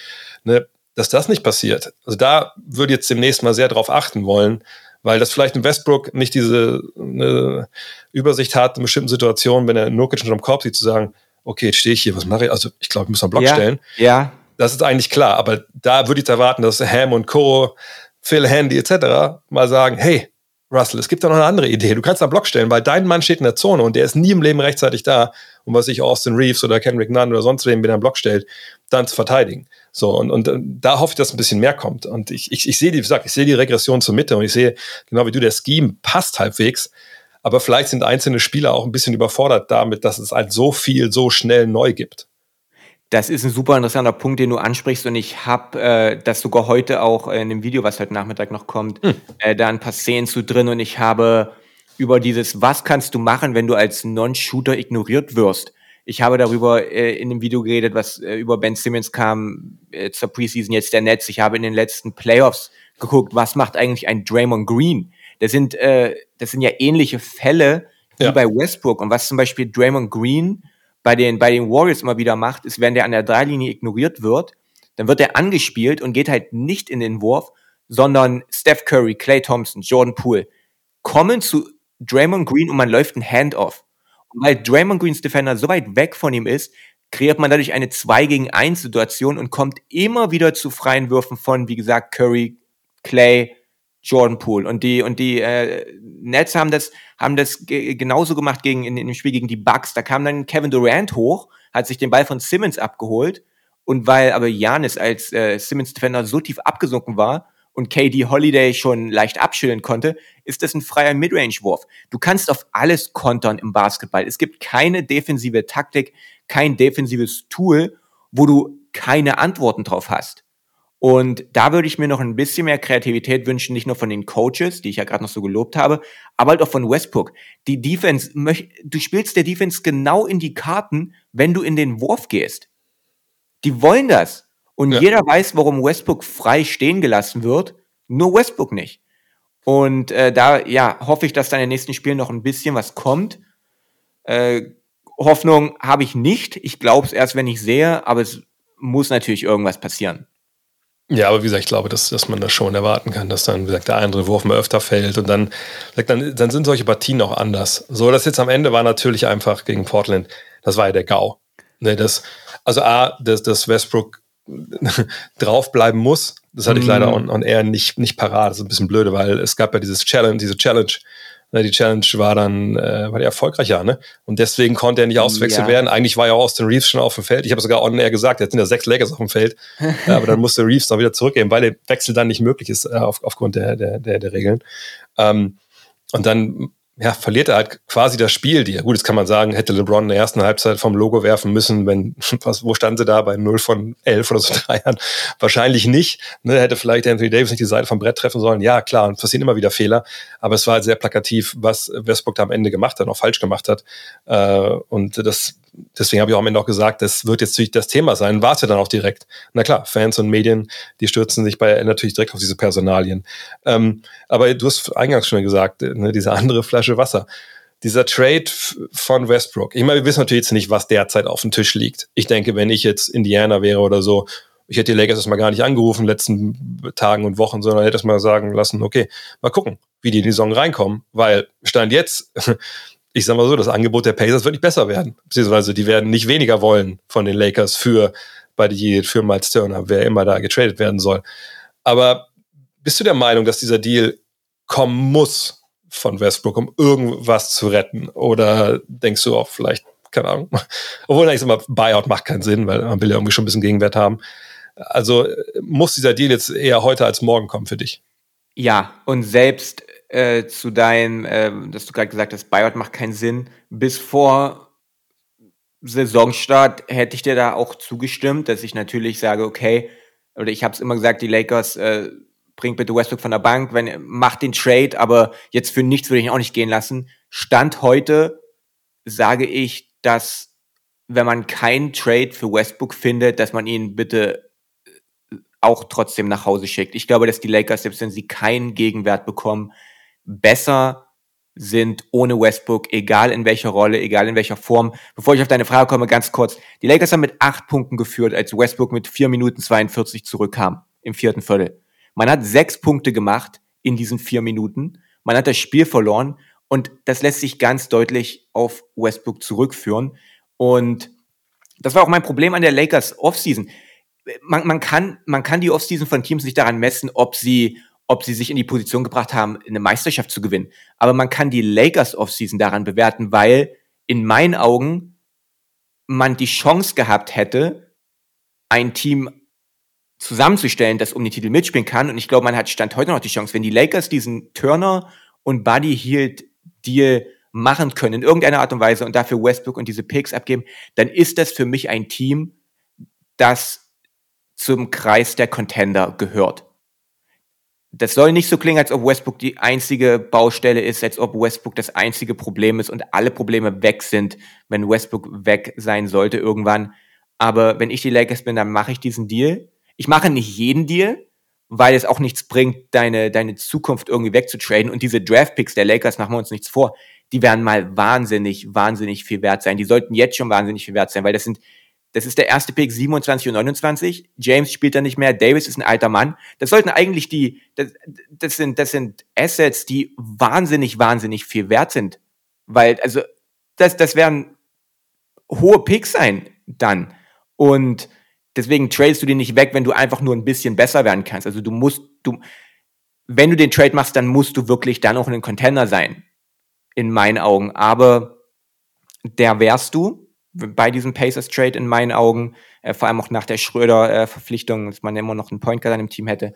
Ne? Dass das nicht passiert. Also da würde jetzt demnächst mal sehr drauf achten wollen, weil das vielleicht in Westbrook nicht diese eine Übersicht hat in bestimmten Situationen, wenn er Nurkic unter dem Korb sieht, zu sagen, okay, jetzt stehe ich hier, was mache ich? Also ich glaube, ich muss einen Block ja, stellen. Ja. Das ist eigentlich klar, aber da würde ich erwarten, dass Ham und Co., Phil Handy etc. mal sagen, hey, Russell, es gibt da noch eine andere Idee. Du kannst einen Block stellen, weil dein Mann steht in der Zone und der ist nie im Leben rechtzeitig da, um was sich Austin Reeves oder Kendrick Nunn oder sonst wem, wenn er Block stellt, dann zu verteidigen. So, und, und äh, da hoffe ich, dass ein bisschen mehr kommt. Und ich, ich, ich sehe die, wie gesagt, ich sehe die Regression zur Mitte und ich sehe, genau wie du, der Scheme passt halbwegs. Aber vielleicht sind einzelne Spieler auch ein bisschen überfordert damit, dass es halt so viel, so schnell neu gibt. Das ist ein super interessanter Punkt, den du ansprichst und ich habe äh, das sogar heute auch in dem Video, was heute Nachmittag noch kommt, hm. äh, da ein paar Szenen zu drin und ich habe über dieses, was kannst du machen, wenn du als Non-Shooter ignoriert wirst, ich habe darüber äh, in dem Video geredet, was äh, über Ben Simmons kam äh, zur Preseason jetzt der Netz. Ich habe in den letzten Playoffs geguckt, was macht eigentlich ein Draymond Green? Das sind, äh, das sind ja ähnliche Fälle wie ja. bei Westbrook. Und was zum Beispiel Draymond Green bei den, bei den Warriors immer wieder macht, ist, wenn der an der Dreilinie ignoriert wird, dann wird er angespielt und geht halt nicht in den Wurf, sondern Steph Curry, Clay Thompson, Jordan Poole kommen zu Draymond Green und man läuft ein Handoff. Und weil Draymond Greens Defender so weit weg von ihm ist, kreiert man dadurch eine 2 gegen 1 Situation und kommt immer wieder zu freien Würfen von, wie gesagt, Curry, Clay, Jordan Poole. Und die, und die äh, Nets haben das, haben das genauso gemacht gegen, in, in dem Spiel gegen die Bucks. Da kam dann Kevin Durant hoch, hat sich den Ball von Simmons abgeholt. Und weil aber Janis als äh, Simmons Defender so tief abgesunken war, und KD Holiday schon leicht abschütteln konnte, ist das ein freier Midrange-Wurf. Du kannst auf alles kontern im Basketball. Es gibt keine defensive Taktik, kein defensives Tool, wo du keine Antworten drauf hast. Und da würde ich mir noch ein bisschen mehr Kreativität wünschen, nicht nur von den Coaches, die ich ja gerade noch so gelobt habe, aber halt auch von Westbrook. Die Defense, du spielst der Defense genau in die Karten, wenn du in den Wurf gehst. Die wollen das. Und ja. jeder weiß, warum Westbrook frei stehen gelassen wird, nur Westbrook nicht. Und äh, da ja, hoffe ich, dass da in den nächsten Spielen noch ein bisschen was kommt. Äh, Hoffnung habe ich nicht. Ich glaube es erst, wenn ich sehe, aber es muss natürlich irgendwas passieren. Ja, aber wie gesagt, ich glaube, dass, dass man das schon erwarten kann, dass dann, wie gesagt, der andere Wurf mal öfter fällt und dann, dann, dann sind solche Partien auch anders. So, das jetzt am Ende war natürlich einfach gegen Portland, das war ja der GAU. Ne, das, also A, dass, dass Westbrook draufbleiben muss. Das hatte ich leider mhm. on, on air nicht, nicht parat. Das ist ein bisschen blöde, weil es gab ja dieses Challenge, diese Challenge. Ne, die Challenge war dann, äh, war die erfolgreich, ja, ne? Und deswegen konnte er nicht ausgewechselt ja. werden. Eigentlich war ja Austin Reeves schon auf dem Feld. Ich habe sogar on air gesagt, jetzt sind ja sechs Lakers auf dem Feld. ja, aber dann musste Reeves noch wieder zurückgehen, weil der Wechsel dann nicht möglich ist, äh, auf, aufgrund der, der, der, der Regeln. Ähm, und dann ja, verliert er halt quasi das Spiel dir. Gut, das kann man sagen, hätte LeBron in der ersten Halbzeit vom Logo werfen müssen, wenn, was, wo standen sie da bei 0 von 11 oder so Dreiern? Wahrscheinlich nicht. Ne, hätte vielleicht Anthony Davis nicht die Seite vom Brett treffen sollen. Ja, klar, und passieren immer wieder Fehler. Aber es war halt sehr plakativ, was Westbrook da am Ende gemacht hat, auch falsch gemacht hat. Äh, und das deswegen habe ich auch am Ende auch gesagt, das wird jetzt natürlich das Thema sein, war ja dann auch direkt. Na klar, Fans und Medien, die stürzen sich bei natürlich direkt auf diese Personalien. Ähm, aber du hast eingangs schon gesagt, ne, diese andere Flasche Wasser. Dieser Trade von Westbrook. Ich meine, wir wissen natürlich jetzt nicht, was derzeit auf dem Tisch liegt. Ich denke, wenn ich jetzt Indiana wäre oder so, ich hätte die Lakers erstmal gar nicht angerufen in den letzten Tagen und Wochen, sondern hätte erstmal sagen lassen, okay, mal gucken, wie die in die Saison reinkommen, weil Stand jetzt ich sag mal so, das Angebot der Pacers wird nicht besser werden. Beziehungsweise die werden nicht weniger wollen von den Lakers für bei die für Miles Turner, wer immer da getradet werden soll. Aber bist du der Meinung, dass dieser Deal kommen muss von Westbrook, um irgendwas zu retten? Oder denkst du auch vielleicht, keine Ahnung, obwohl ich sag mal, Buyout macht keinen Sinn, weil man will ja irgendwie schon ein bisschen Gegenwert haben. Also muss dieser Deal jetzt eher heute als morgen kommen für dich? Ja, und selbst äh, zu deinem, äh, dass du gerade gesagt hast, Buyout macht keinen Sinn. Bis vor Saisonstart hätte ich dir da auch zugestimmt, dass ich natürlich sage, okay, oder ich habe es immer gesagt, die Lakers äh, bringt bitte Westbrook von der Bank, wenn, macht den Trade, aber jetzt für nichts würde ich ihn auch nicht gehen lassen. Stand heute sage ich, dass wenn man keinen Trade für Westbrook findet, dass man ihn bitte äh, auch trotzdem nach Hause schickt. Ich glaube, dass die Lakers, selbst wenn sie keinen Gegenwert bekommen, besser sind ohne Westbrook, egal in welcher Rolle, egal in welcher Form. Bevor ich auf deine Frage komme, ganz kurz. Die Lakers haben mit acht Punkten geführt, als Westbrook mit vier Minuten 42 zurückkam im vierten Viertel. Man hat sechs Punkte gemacht in diesen vier Minuten. Man hat das Spiel verloren und das lässt sich ganz deutlich auf Westbrook zurückführen. Und das war auch mein Problem an der Lakers Offseason. Man, man, kann, man kann die Offseason von Teams nicht daran messen, ob sie, ob sie sich in die Position gebracht haben, eine Meisterschaft zu gewinnen. Aber man kann die Lakers Offseason daran bewerten, weil in meinen Augen man die Chance gehabt hätte, ein Team zusammenzustellen, das um den Titel mitspielen kann. Und ich glaube, man hat Stand heute noch die Chance, wenn die Lakers diesen Turner und Buddy Hield Deal machen können in irgendeiner Art und Weise und dafür Westbrook und diese Picks abgeben, dann ist das für mich ein Team, das zum Kreis der Contender gehört das soll nicht so klingen, als ob Westbrook die einzige Baustelle ist, als ob Westbrook das einzige Problem ist und alle Probleme weg sind, wenn Westbrook weg sein sollte irgendwann. Aber wenn ich die Lakers bin, dann mache ich diesen Deal. Ich mache nicht jeden Deal, weil es auch nichts bringt, deine, deine Zukunft irgendwie wegzutraden. Und diese Draftpicks der Lakers, machen wir uns nichts vor, die werden mal wahnsinnig, wahnsinnig viel wert sein. Die sollten jetzt schon wahnsinnig viel wert sein, weil das sind das ist der erste Pick 27 und 29. James spielt da nicht mehr. Davis ist ein alter Mann. Das sollten eigentlich die, das, das sind, das sind Assets, die wahnsinnig, wahnsinnig viel wert sind. Weil, also, das, das werden hohe Picks sein dann. Und deswegen tradest du die nicht weg, wenn du einfach nur ein bisschen besser werden kannst. Also du musst, du, wenn du den Trade machst, dann musst du wirklich dann auch ein Contender sein. In meinen Augen. Aber der wärst du bei diesem Pacers Trade in meinen Augen, äh, vor allem auch nach der Schröder-Verpflichtung, dass man immer noch einen Point Guard an dem Team hätte.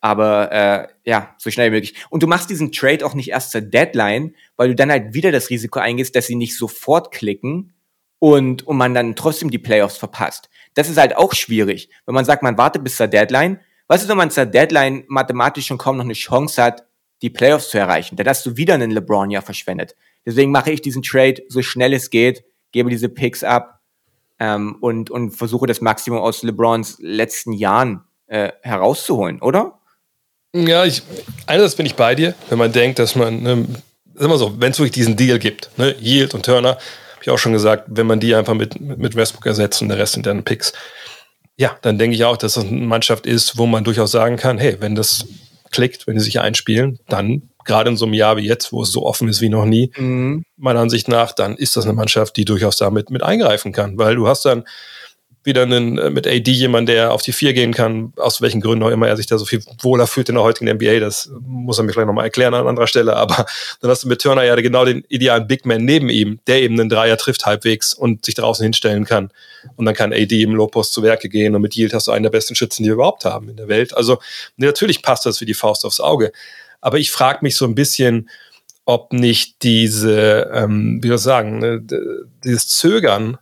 Aber äh, ja, so schnell wie möglich. Und du machst diesen Trade auch nicht erst zur Deadline, weil du dann halt wieder das Risiko eingehst, dass sie nicht sofort klicken und, und man dann trotzdem die Playoffs verpasst. Das ist halt auch schwierig. Wenn man sagt, man wartet bis zur Deadline, was ist, wenn man zur Deadline mathematisch schon kaum noch eine Chance hat, die Playoffs zu erreichen? Dann hast du wieder einen LeBron ja verschwendet. Deswegen mache ich diesen Trade so schnell es geht, gebe diese Picks ab ähm, und, und versuche das Maximum aus LeBrons letzten Jahren äh, herauszuholen, oder? Ja, ich, einerseits bin ich bei dir, wenn man denkt, dass man, ne, sag mal so, wenn es wirklich diesen Deal gibt, ne, Yield und Turner, habe ich auch schon gesagt, wenn man die einfach mit, mit Westbrook ersetzt und der Rest sind dann Picks, ja, dann denke ich auch, dass das eine Mannschaft ist, wo man durchaus sagen kann, hey, wenn das klickt, wenn die sich einspielen, dann gerade in so einem Jahr wie jetzt, wo es so offen ist wie noch nie, mhm. meiner Ansicht nach, dann ist das eine Mannschaft, die durchaus damit mit eingreifen kann, weil du hast dann wieder einen, äh, mit AD jemand, der auf die vier gehen kann, aus welchen Gründen auch immer er sich da so viel wohler fühlt in der heutigen NBA, das muss er mir vielleicht nochmal erklären an anderer Stelle, aber dann hast du mit Turner ja genau den idealen Big Man neben ihm, der eben einen Dreier trifft halbwegs und sich draußen hinstellen kann. Und dann kann AD im Lowpost zu Werke gehen und mit Yield hast du einen der besten Schützen, die wir überhaupt haben in der Welt, also natürlich passt das wie die Faust aufs Auge, aber ich frage mich so ein bisschen, ob nicht diese, ähm, wie soll ich sagen, ne, dieses Zögern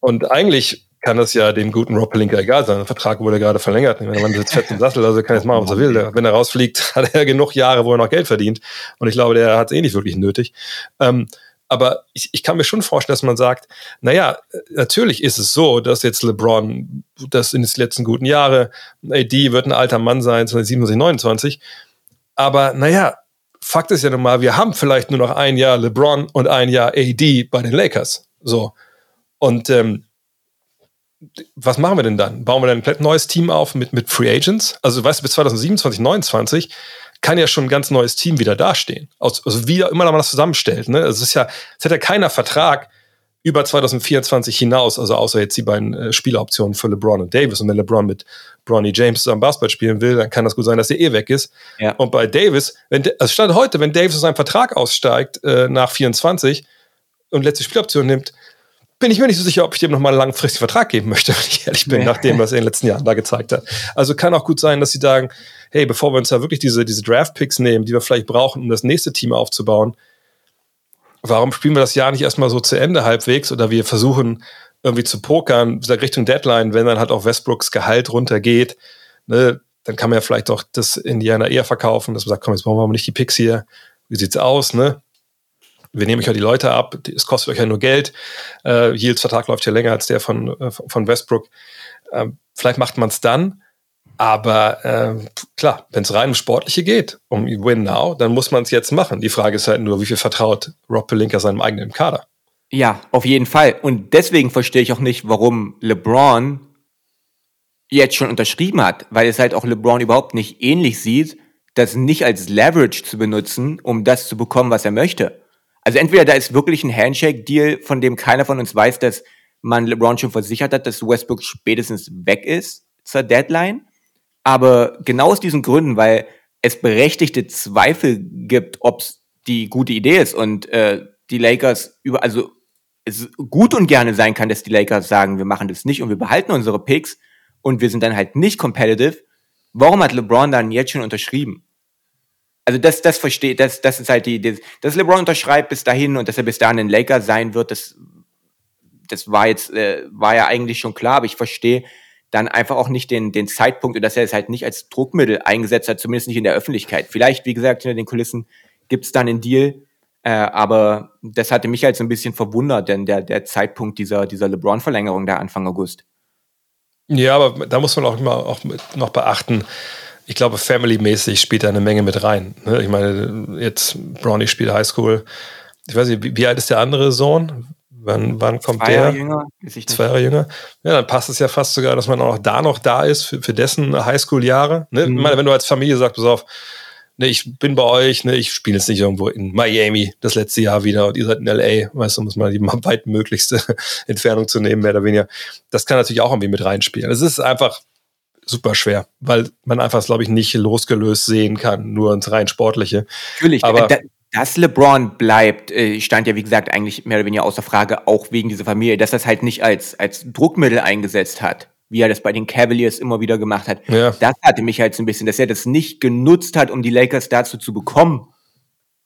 und eigentlich kann das ja dem guten Rob Pelinka egal sein. Der Vertrag wurde gerade verlängert. Wenn man sitzt fett im Sattel, also kann jetzt machen, was er will. Wenn er rausfliegt, hat er genug Jahre, wo er noch Geld verdient. Und ich glaube, der hat es eh nicht wirklich nötig. Ähm, aber ich, ich kann mir schon vorstellen, dass man sagt, naja, natürlich ist es so, dass jetzt LeBron das in den letzten guten Jahre, AD wird ein alter Mann sein, 27, 29, aber naja, Fakt ist ja nun mal, wir haben vielleicht nur noch ein Jahr LeBron und ein Jahr AD bei den Lakers. So. Und ähm, was machen wir denn dann? Bauen wir dann ein komplett neues Team auf mit, mit Free Agents? Also, weißt du, bis 2027, 2029 kann ja schon ein ganz neues Team wieder dastehen. Also, wie immer man das zusammenstellt. Ne? Also, es ist ja, es hat ja keiner Vertrag, über 2024 hinaus, also außer jetzt die beiden äh, Spieleroptionen für LeBron und Davis. Und wenn LeBron mit Bronny James zusammen Basketball spielen will, dann kann das gut sein, dass er eh weg ist. Ja. Und bei Davis, wenn, also stand heute, wenn Davis aus seinem Vertrag aussteigt äh, nach 24 und letzte Spieloption nimmt, bin ich mir nicht so sicher, ob ich dem nochmal einen langfristigen Vertrag geben möchte, wenn ich ehrlich bin, ja. nach dem, was er in den letzten Jahren da gezeigt hat. Also kann auch gut sein, dass sie sagen, hey, bevor wir uns da wirklich diese, diese Draft-Picks nehmen, die wir vielleicht brauchen, um das nächste Team aufzubauen, warum spielen wir das Jahr nicht erstmal so zu Ende halbwegs oder wir versuchen irgendwie zu pokern Richtung Deadline, wenn dann halt auch Westbrooks Gehalt runtergeht. Ne? dann kann man ja vielleicht doch das Indiana eher verkaufen, dass man sagt, komm, jetzt brauchen wir mal nicht die Picks hier. Wie sieht's aus, ne? Wir nehmen euch ja die Leute ab, es kostet euch ja nur Geld. Äh, Yields Vertrag läuft ja länger als der von, äh, von Westbrook. Ähm, vielleicht macht man es dann, aber äh, klar, wenn es rein um Sportliche geht, um Win Now, dann muss man es jetzt machen. Die Frage ist halt nur, wie viel vertraut Rob Pelinka seinem eigenen Kader? Ja, auf jeden Fall. Und deswegen verstehe ich auch nicht, warum LeBron jetzt schon unterschrieben hat, weil es halt auch LeBron überhaupt nicht ähnlich sieht, das nicht als Leverage zu benutzen, um das zu bekommen, was er möchte. Also entweder da ist wirklich ein Handshake-Deal, von dem keiner von uns weiß, dass man LeBron schon versichert hat, dass Westbrook spätestens weg ist zur Deadline. Aber genau aus diesen Gründen, weil es berechtigte Zweifel gibt, ob es die gute Idee ist und äh, die Lakers über, also es gut und gerne sein kann, dass die Lakers sagen, wir machen das nicht und wir behalten unsere Picks und wir sind dann halt nicht competitive. Warum hat LeBron dann jetzt schon unterschrieben? Also das, das versteht, das, das ist halt die, das, dass LeBron unterschreibt bis dahin und dass er bis dahin ein Laker sein wird, das, das war jetzt, äh, war ja eigentlich schon klar, aber ich verstehe dann einfach auch nicht den, den Zeitpunkt und dass er es halt nicht als Druckmittel eingesetzt hat, zumindest nicht in der Öffentlichkeit. Vielleicht, wie gesagt, hinter den Kulissen gibt es dann einen Deal, äh, aber das hatte mich halt so ein bisschen verwundert, denn der, der Zeitpunkt dieser, dieser LeBron-Verlängerung da Anfang August. Ja, aber da muss man auch immer auch noch beachten, ich glaube, family-mäßig spielt da eine Menge mit rein. Ne? Ich meine, jetzt Brownie spielt Highschool. Ich weiß nicht, wie alt ist der andere Sohn? Wann, wann kommt Zwei der? Jahre jünger. Zwei Jahre jünger. Ja, dann passt es ja fast sogar, dass man auch da noch da ist für, für dessen Highschool-Jahre. Ne? Mhm. Ich meine, wenn du als Familie sagst, pass auf, ne, ich bin bei euch, ne, ich spiele jetzt nicht irgendwo in Miami das letzte Jahr wieder und ihr seid in LA, weißt du, muss man die weitmöglichste Entfernung zu nehmen, mehr oder weniger. Das kann natürlich auch irgendwie mit reinspielen. Es ist einfach super schwer, weil man einfach, glaube ich, nicht losgelöst sehen kann, nur ins rein sportliche. Natürlich, aber dass LeBron bleibt, äh, stand ja wie gesagt eigentlich mehr oder weniger außer Frage, auch wegen dieser Familie, dass das halt nicht als als Druckmittel eingesetzt hat wie er das bei den Cavaliers immer wieder gemacht hat. Ja. Das hatte mich halt so ein bisschen, dass er das nicht genutzt hat, um die Lakers dazu zu bekommen,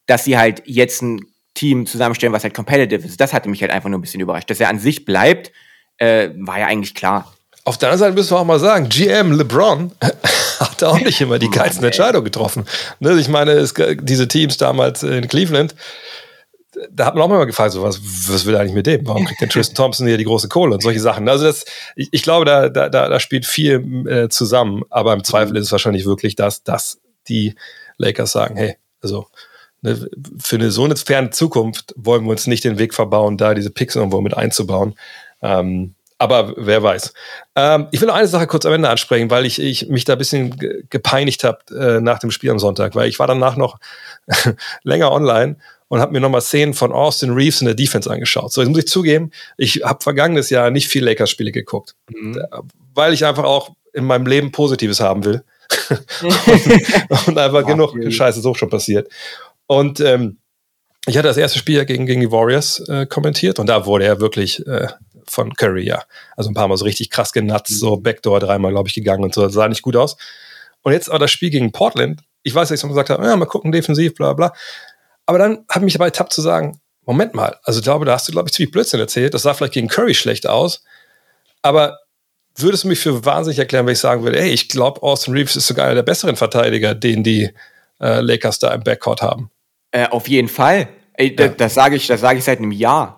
dass sie halt jetzt ein Team zusammenstellen, was halt competitive ist. Das hatte mich halt einfach nur ein bisschen überrascht. Dass er an sich bleibt, äh, war ja eigentlich klar. Auf der anderen Seite müssen wir auch mal sagen, GM LeBron hat auch nicht immer die geilsten Entscheidungen getroffen. Ne, ich meine, es, diese Teams damals in Cleveland, da hat man auch mal gefragt, so was, was will er eigentlich mit dem? Warum kriegt denn Tristan Thompson hier die große Kohle und solche Sachen? Also das, ich, ich glaube, da, da, da spielt viel äh, zusammen, aber im Zweifel ist es wahrscheinlich wirklich das, dass die Lakers sagen, hey, also ne, für eine so eine ferne Zukunft wollen wir uns nicht den Weg verbauen, da diese Picks irgendwo mit einzubauen. Ähm, aber wer weiß. Ähm, ich will noch eine Sache kurz am Ende ansprechen, weil ich, ich mich da ein bisschen gepeinigt habe äh, nach dem Spiel am Sonntag, weil ich war danach noch länger online und habe mir nochmal Szenen von Austin Reeves in der Defense angeschaut. So, jetzt muss ich zugeben, ich habe vergangenes Jahr nicht viel Lakers-Spiele geguckt, mhm. weil ich einfach auch in meinem Leben Positives haben will. und, und, einfach genug okay. Scheiße ist auch schon passiert. Und ähm, ich hatte das erste Spiel gegen, gegen die Warriors äh, kommentiert und da wurde er wirklich äh, von Curry, ja. Also ein paar Mal so richtig krass genutzt, mhm. so Backdoor dreimal, glaube ich, gegangen und so. Das sah nicht gut aus. Und jetzt aber das Spiel gegen Portland, ich weiß, dass ich so gesagt habe, ja, mal gucken, defensiv, bla bla. Aber dann habe ich mich dabei ertappt zu sagen, Moment mal, also ich glaube, da hast du, glaube ich, ziemlich Blödsinn erzählt. Das sah vielleicht gegen Curry schlecht aus. Aber würdest du mich für wahnsinnig erklären, wenn ich sagen würde, ey, ich glaube, Austin Reeves ist sogar einer der besseren Verteidiger, den die äh, Lakers da im Backcourt haben? Äh, auf jeden Fall. Ey, ja. Das, das sage ich, das ich seit einem Jahr.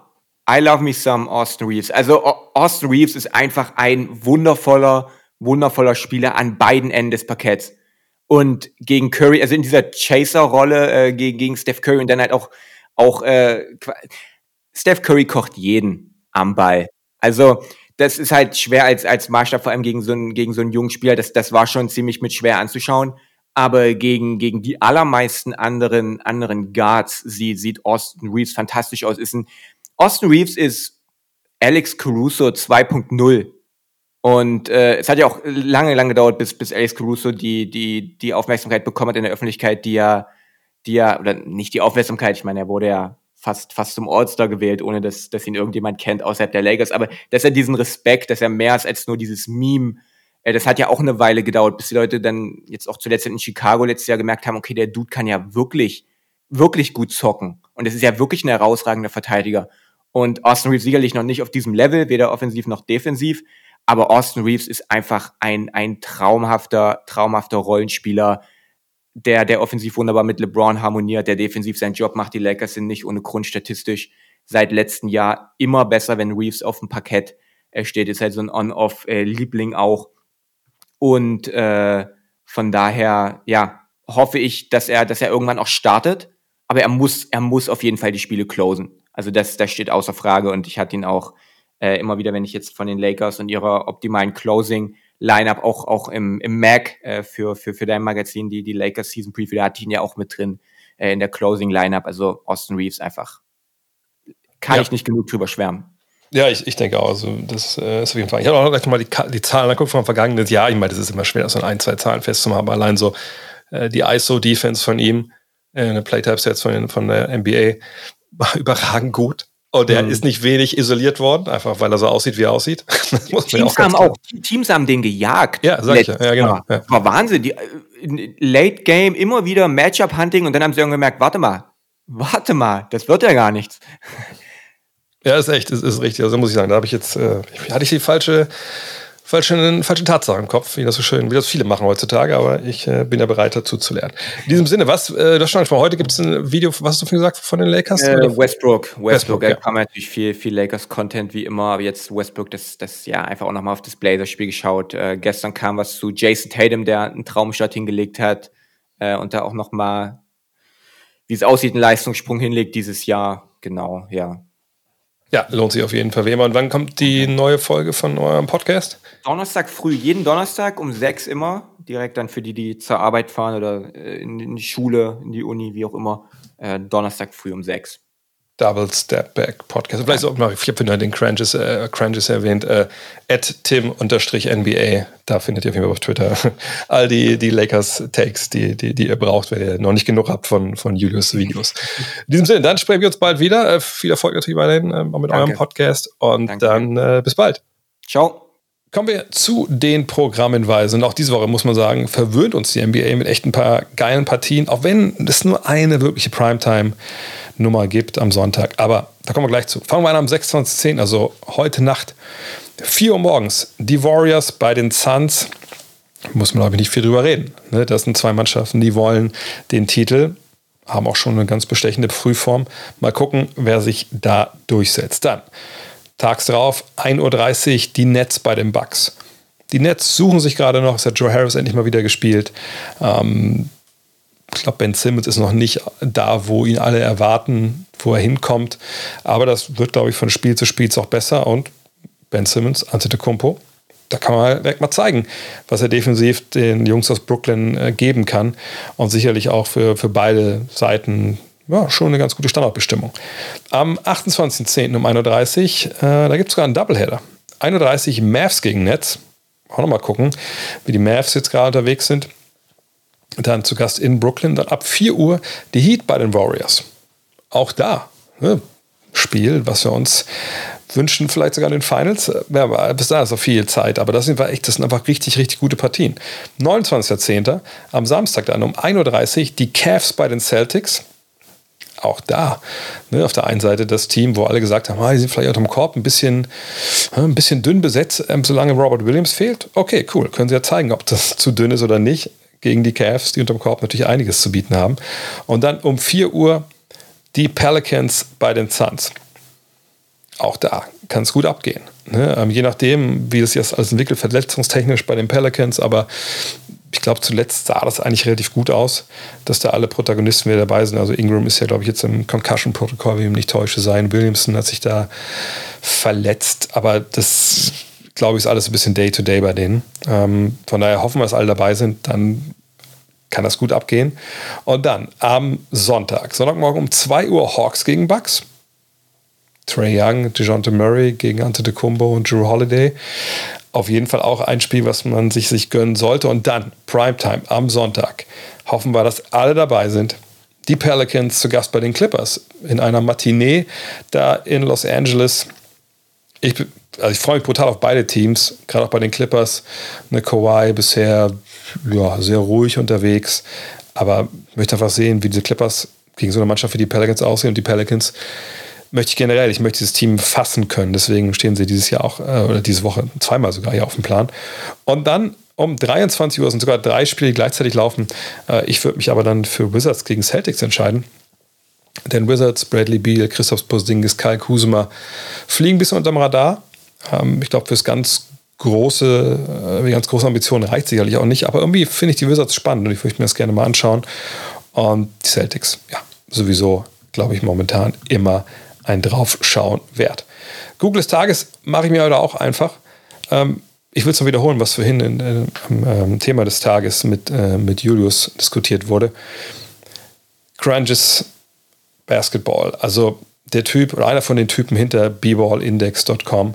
I love me some Austin Reeves. Also Austin Reeves ist einfach ein wundervoller, wundervoller Spieler an beiden Enden des Parketts und gegen Curry, also in dieser Chaser-Rolle äh, gegen, gegen Steph Curry und dann halt auch, auch äh, Steph Curry kocht jeden am Ball. Also das ist halt schwer als, als Maßstab, vor allem gegen so einen, gegen so einen jungen Spieler. Das, das war schon ziemlich mit schwer anzuschauen. Aber gegen, gegen die allermeisten anderen, anderen Guards sieht, sieht Austin Reeves fantastisch aus. Ist ein, Austin Reeves ist Alex Caruso 2.0 und äh, es hat ja auch lange, lange gedauert, bis, bis Alex Caruso die, die, die Aufmerksamkeit bekommen hat in der Öffentlichkeit, die ja, die ja, oder nicht die Aufmerksamkeit, ich meine, er wurde ja fast, fast zum All-Star gewählt, ohne dass, dass ihn irgendjemand kennt außerhalb der Lakers. Aber dass er diesen Respekt, dass er mehr ist als nur dieses Meme, äh, das hat ja auch eine Weile gedauert, bis die Leute dann jetzt auch zuletzt in Chicago letztes Jahr gemerkt haben, okay, der Dude kann ja wirklich, wirklich gut zocken. Und es ist ja wirklich ein herausragender Verteidiger. Und Austin Reeves sicherlich noch nicht auf diesem Level, weder offensiv noch defensiv. aber Austin Reeves ist einfach ein, ein traumhafter, traumhafter Rollenspieler, der, der offensiv wunderbar mit LeBron harmoniert, der defensiv seinen Job macht. Die Lakers sind nicht ohne Grund statistisch seit letztem Jahr immer besser, wenn Reeves auf dem Parkett äh, steht. Ist halt so ein On-Off-Liebling auch. Und äh, von daher, ja, hoffe ich, dass er, dass er irgendwann auch startet. Aber er muss, er muss auf jeden Fall die Spiele closen. Also das, das steht außer Frage. Und ich hatte ihn auch äh, immer wieder, wenn ich jetzt von den Lakers und ihrer optimalen Closing Lineup auch, auch im, im Mac äh, für, für, für dein Magazin, die, die Lakers Season Preview, da hatte ich ihn ja auch mit drin äh, in der Closing Lineup. Also Austin Reeves einfach kann ja. ich nicht genug drüber schwärmen. Ja, ich, ich denke auch. Also das äh, ist auf jeden Fall. Ich habe auch gleich mal die, die Zahlen angeguckt vom vergangenen Jahr. Ich meine, das ist immer schwer, so ein, zwei Zahlen festzumachen, aber allein so äh, die ISO-Defense von ihm, äh, eine Playtype-Sets von, von der NBA, überragend gut. Und der mhm. ist nicht wenig isoliert worden, einfach weil er so aussieht, wie er aussieht. Teams, auch haben auch, Teams haben den gejagt. Ja, sag ich ja. ja genau. Ja. War Wahnsinn. Die, äh, Late Game immer wieder Matchup-Hunting und dann haben sie irgendwann gemerkt, warte mal, warte mal, das wird ja gar nichts. Ja, ist echt, ist, ist richtig. Also muss ich sagen, da habe ich jetzt, äh, hatte ich die falsche, falsche, falsche Tatsache im Kopf, wie das so schön, wie das viele machen heutzutage, aber ich äh, bin ja bereit dazu zu lernen. In diesem Sinne, was, äh, das schon heute gibt es ein Video, was hast du vorhin gesagt von den Lakers? Äh, Westbrook. Westbrook, Westbrook ja. haben natürlich viel, viel Lakers-Content wie immer, aber jetzt Westbrook, das, das ja einfach auch nochmal auf das Blazers-Spiel geschaut. Äh, gestern kam was zu Jason Tatum, der einen Traumstart hingelegt hat äh, und da auch nochmal, wie es aussieht, einen Leistungssprung hinlegt dieses Jahr. Genau, ja. Ja, lohnt sich auf jeden Fall. Immer. Und wann kommt die neue Folge von eurem Podcast? Donnerstag früh, jeden Donnerstag um sechs immer. Direkt dann für die, die zur Arbeit fahren oder äh, in die Schule, in die Uni, wie auch immer. Äh, Donnerstag früh um sechs. Double Step Back Podcast. Vielleicht auch mal, ich habe den Crunches, äh, Crunches erwähnt, äh, at tim-nba, da findet ihr auf jeden Fall auf Twitter all die, die Lakers-Takes, die, die, die ihr braucht, wenn ihr noch nicht genug habt von, von Julius Videos. In diesem Sinne, dann sprechen wir uns bald wieder. Äh, viel Erfolg natürlich weiterhin äh, mit Danke. eurem Podcast und Danke. dann äh, bis bald. Ciao. Kommen wir zu den Programmhinweisen. Und auch diese Woche muss man sagen, verwöhnt uns die NBA mit echt ein paar geilen Partien, auch wenn es nur eine wirkliche Primetime Nummer gibt am Sonntag. Aber da kommen wir gleich zu. Fangen wir an am 26.10., also heute Nacht, 4 Uhr morgens. Die Warriors bei den Suns. Muss man, glaube ich, nicht viel drüber reden. Ne? Das sind zwei Mannschaften, die wollen den Titel, haben auch schon eine ganz bestechende Frühform. Mal gucken, wer sich da durchsetzt. Dann, tags darauf, 1.30 Uhr, die Nets bei den Bucks. Die Nets suchen sich gerade noch, es hat Joe Harris endlich mal wieder gespielt. Ähm, ich glaube, Ben Simmons ist noch nicht da, wo ihn alle erwarten, wo er hinkommt. Aber das wird, glaube ich, von Spiel zu Spiel auch besser. Und Ben Simmons, Antetokounmpo, da kann man halt mal zeigen, was er defensiv den Jungs aus Brooklyn äh, geben kann. Und sicherlich auch für, für beide Seiten ja, schon eine ganz gute Standardbestimmung. Am 28.10. um 1.30 Uhr, äh, da gibt es sogar einen Doubleheader. 31 Uhr Mavs gegen Nets. Auch nochmal gucken, wie die Mavs jetzt gerade unterwegs sind dann zu Gast in Brooklyn. Dann ab 4 Uhr die Heat bei den Warriors. Auch da, ne, Spiel, was wir uns wünschen, vielleicht sogar in den Finals. Ja, bis da ist noch viel Zeit, aber das sind, echt, das sind einfach richtig, richtig gute Partien. 29.10. am Samstag dann um 1.30 Uhr die Cavs bei den Celtics. Auch da, ne, auf der einen Seite das Team, wo alle gesagt haben, ah, die sind vielleicht unter dem Korb ein bisschen, ein bisschen dünn besetzt, ähm, solange Robert Williams fehlt. Okay, cool, können sie ja zeigen, ob das zu dünn ist oder nicht gegen die Cavs, die unterm Korb natürlich einiges zu bieten haben. Und dann um 4 Uhr die Pelicans bei den Suns. Auch da kann es gut abgehen. Ne? Ähm, je nachdem, wie es jetzt alles entwickelt, verletzungstechnisch bei den Pelicans, aber ich glaube, zuletzt sah das eigentlich relativ gut aus, dass da alle Protagonisten wieder dabei sind. Also Ingram ist ja, glaube ich, jetzt im Concussion-Protokoll, wie ich mich nicht täusche, sein. Williamson hat sich da verletzt, aber das glaube ich, ist alles ein bisschen Day-to-Day -Day bei denen. Ähm, von daher hoffen wir, dass alle dabei sind. Dann kann das gut abgehen. Und dann am Sonntag, Sonntagmorgen um 2 Uhr Hawks gegen Bucks. Trey Young, DeJounte Murray gegen Antetokounmpo und Drew Holiday. Auf jeden Fall auch ein Spiel, was man sich, sich gönnen sollte. Und dann Primetime am Sonntag. Hoffen wir, dass alle dabei sind. Die Pelicans zu Gast bei den Clippers in einer Matinee da in Los Angeles. Ich also ich freue mich brutal auf beide Teams, gerade auch bei den Clippers. Eine Kawhi bisher ja, sehr ruhig unterwegs, aber ich möchte einfach sehen, wie diese Clippers gegen so eine Mannschaft wie die Pelicans aussehen. Und die Pelicans möchte ich generell, ich möchte dieses Team fassen können. Deswegen stehen sie dieses Jahr auch, äh, oder diese Woche zweimal sogar hier auf dem Plan. Und dann um 23 Uhr sind sogar drei Spiele, gleichzeitig laufen. Äh, ich würde mich aber dann für Wizards gegen Celtics entscheiden. Denn Wizards, Bradley Beal, Christoph Porzingis, Kyle Kuzma fliegen ein bisschen unterm Radar. Ähm, ich glaube, fürs ganz große, äh, ganz große Ambitionen reicht sicherlich auch nicht. Aber irgendwie finde ich die Wizards spannend und ich würde mir das gerne mal anschauen. Und die Celtics, ja, sowieso, glaube ich, momentan immer ein Draufschauen wert. Google des Tages mache ich mir heute auch einfach. Ähm, ich will es noch wiederholen, was vorhin in, in, am ähm, Thema des Tages mit, äh, mit Julius diskutiert wurde. Crunches Basketball. Also der Typ oder einer von den Typen hinter bballindex.com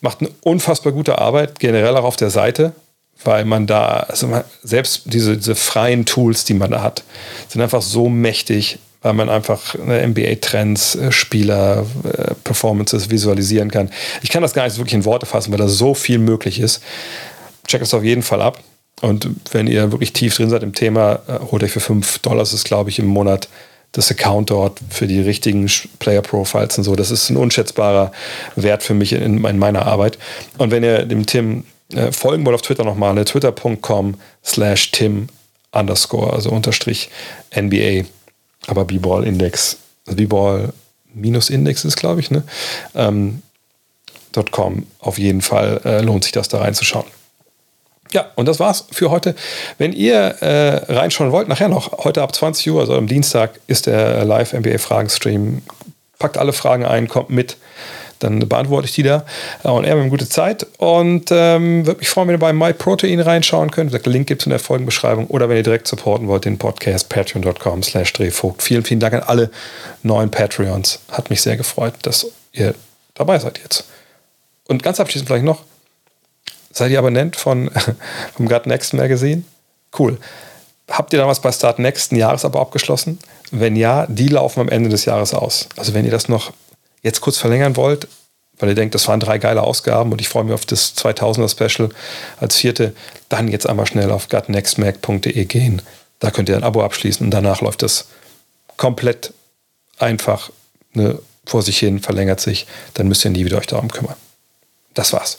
macht eine unfassbar gute Arbeit, generell auch auf der Seite, weil man da, also man, selbst diese, diese freien Tools, die man da hat, sind einfach so mächtig, weil man einfach ne, NBA-Trends, äh, Spieler, äh, Performances visualisieren kann. Ich kann das gar nicht wirklich in Worte fassen, weil da so viel möglich ist. Check es auf jeden Fall ab. Und wenn ihr wirklich tief drin seid im Thema, äh, holt euch für 5 Dollar, das ist glaube ich im Monat das Account dort für die richtigen Player Profiles und so. Das ist ein unschätzbarer Wert für mich in, in meiner Arbeit. Und wenn ihr dem Tim äh, folgen wollt auf Twitter nochmal, ne, twitter.com slash Tim underscore, also unterstrich NBA, aber B-Ball Index, also B-Ball minus Index ist, glaube ich, ne? Ähm, .com. Auf jeden Fall äh, lohnt sich das da reinzuschauen. Ja, und das war's für heute. Wenn ihr äh, reinschauen wollt, nachher noch, heute ab 20 Uhr, also am Dienstag, ist der Live-NBA-Fragen-Stream. Packt alle Fragen ein, kommt mit, dann beantworte ich die da. Und er eine gute Zeit. Und ähm, würde mich freuen, wenn ihr bei MyProtein reinschauen könnt. Der Link gibt es in der Folgenbeschreibung. Oder wenn ihr direkt supporten wollt, den Podcast patreon.com slash drehvogt. Vielen, vielen Dank an alle neuen Patreons. Hat mich sehr gefreut, dass ihr dabei seid jetzt. Und ganz abschließend vielleicht noch, Seid ihr Abonnent von, vom Gut Next Magazine? Cool. Habt ihr damals bei Start Next ein Jahresabo abgeschlossen? Wenn ja, die laufen am Ende des Jahres aus. Also wenn ihr das noch jetzt kurz verlängern wollt, weil ihr denkt, das waren drei geile Ausgaben und ich freue mich auf das 2000er Special als vierte, dann jetzt einmal schnell auf gutnextmag.de gehen. Da könnt ihr ein Abo abschließen und danach läuft das komplett einfach ne, vor sich hin, verlängert sich. Dann müsst ihr nie wieder euch darum kümmern. Das war's.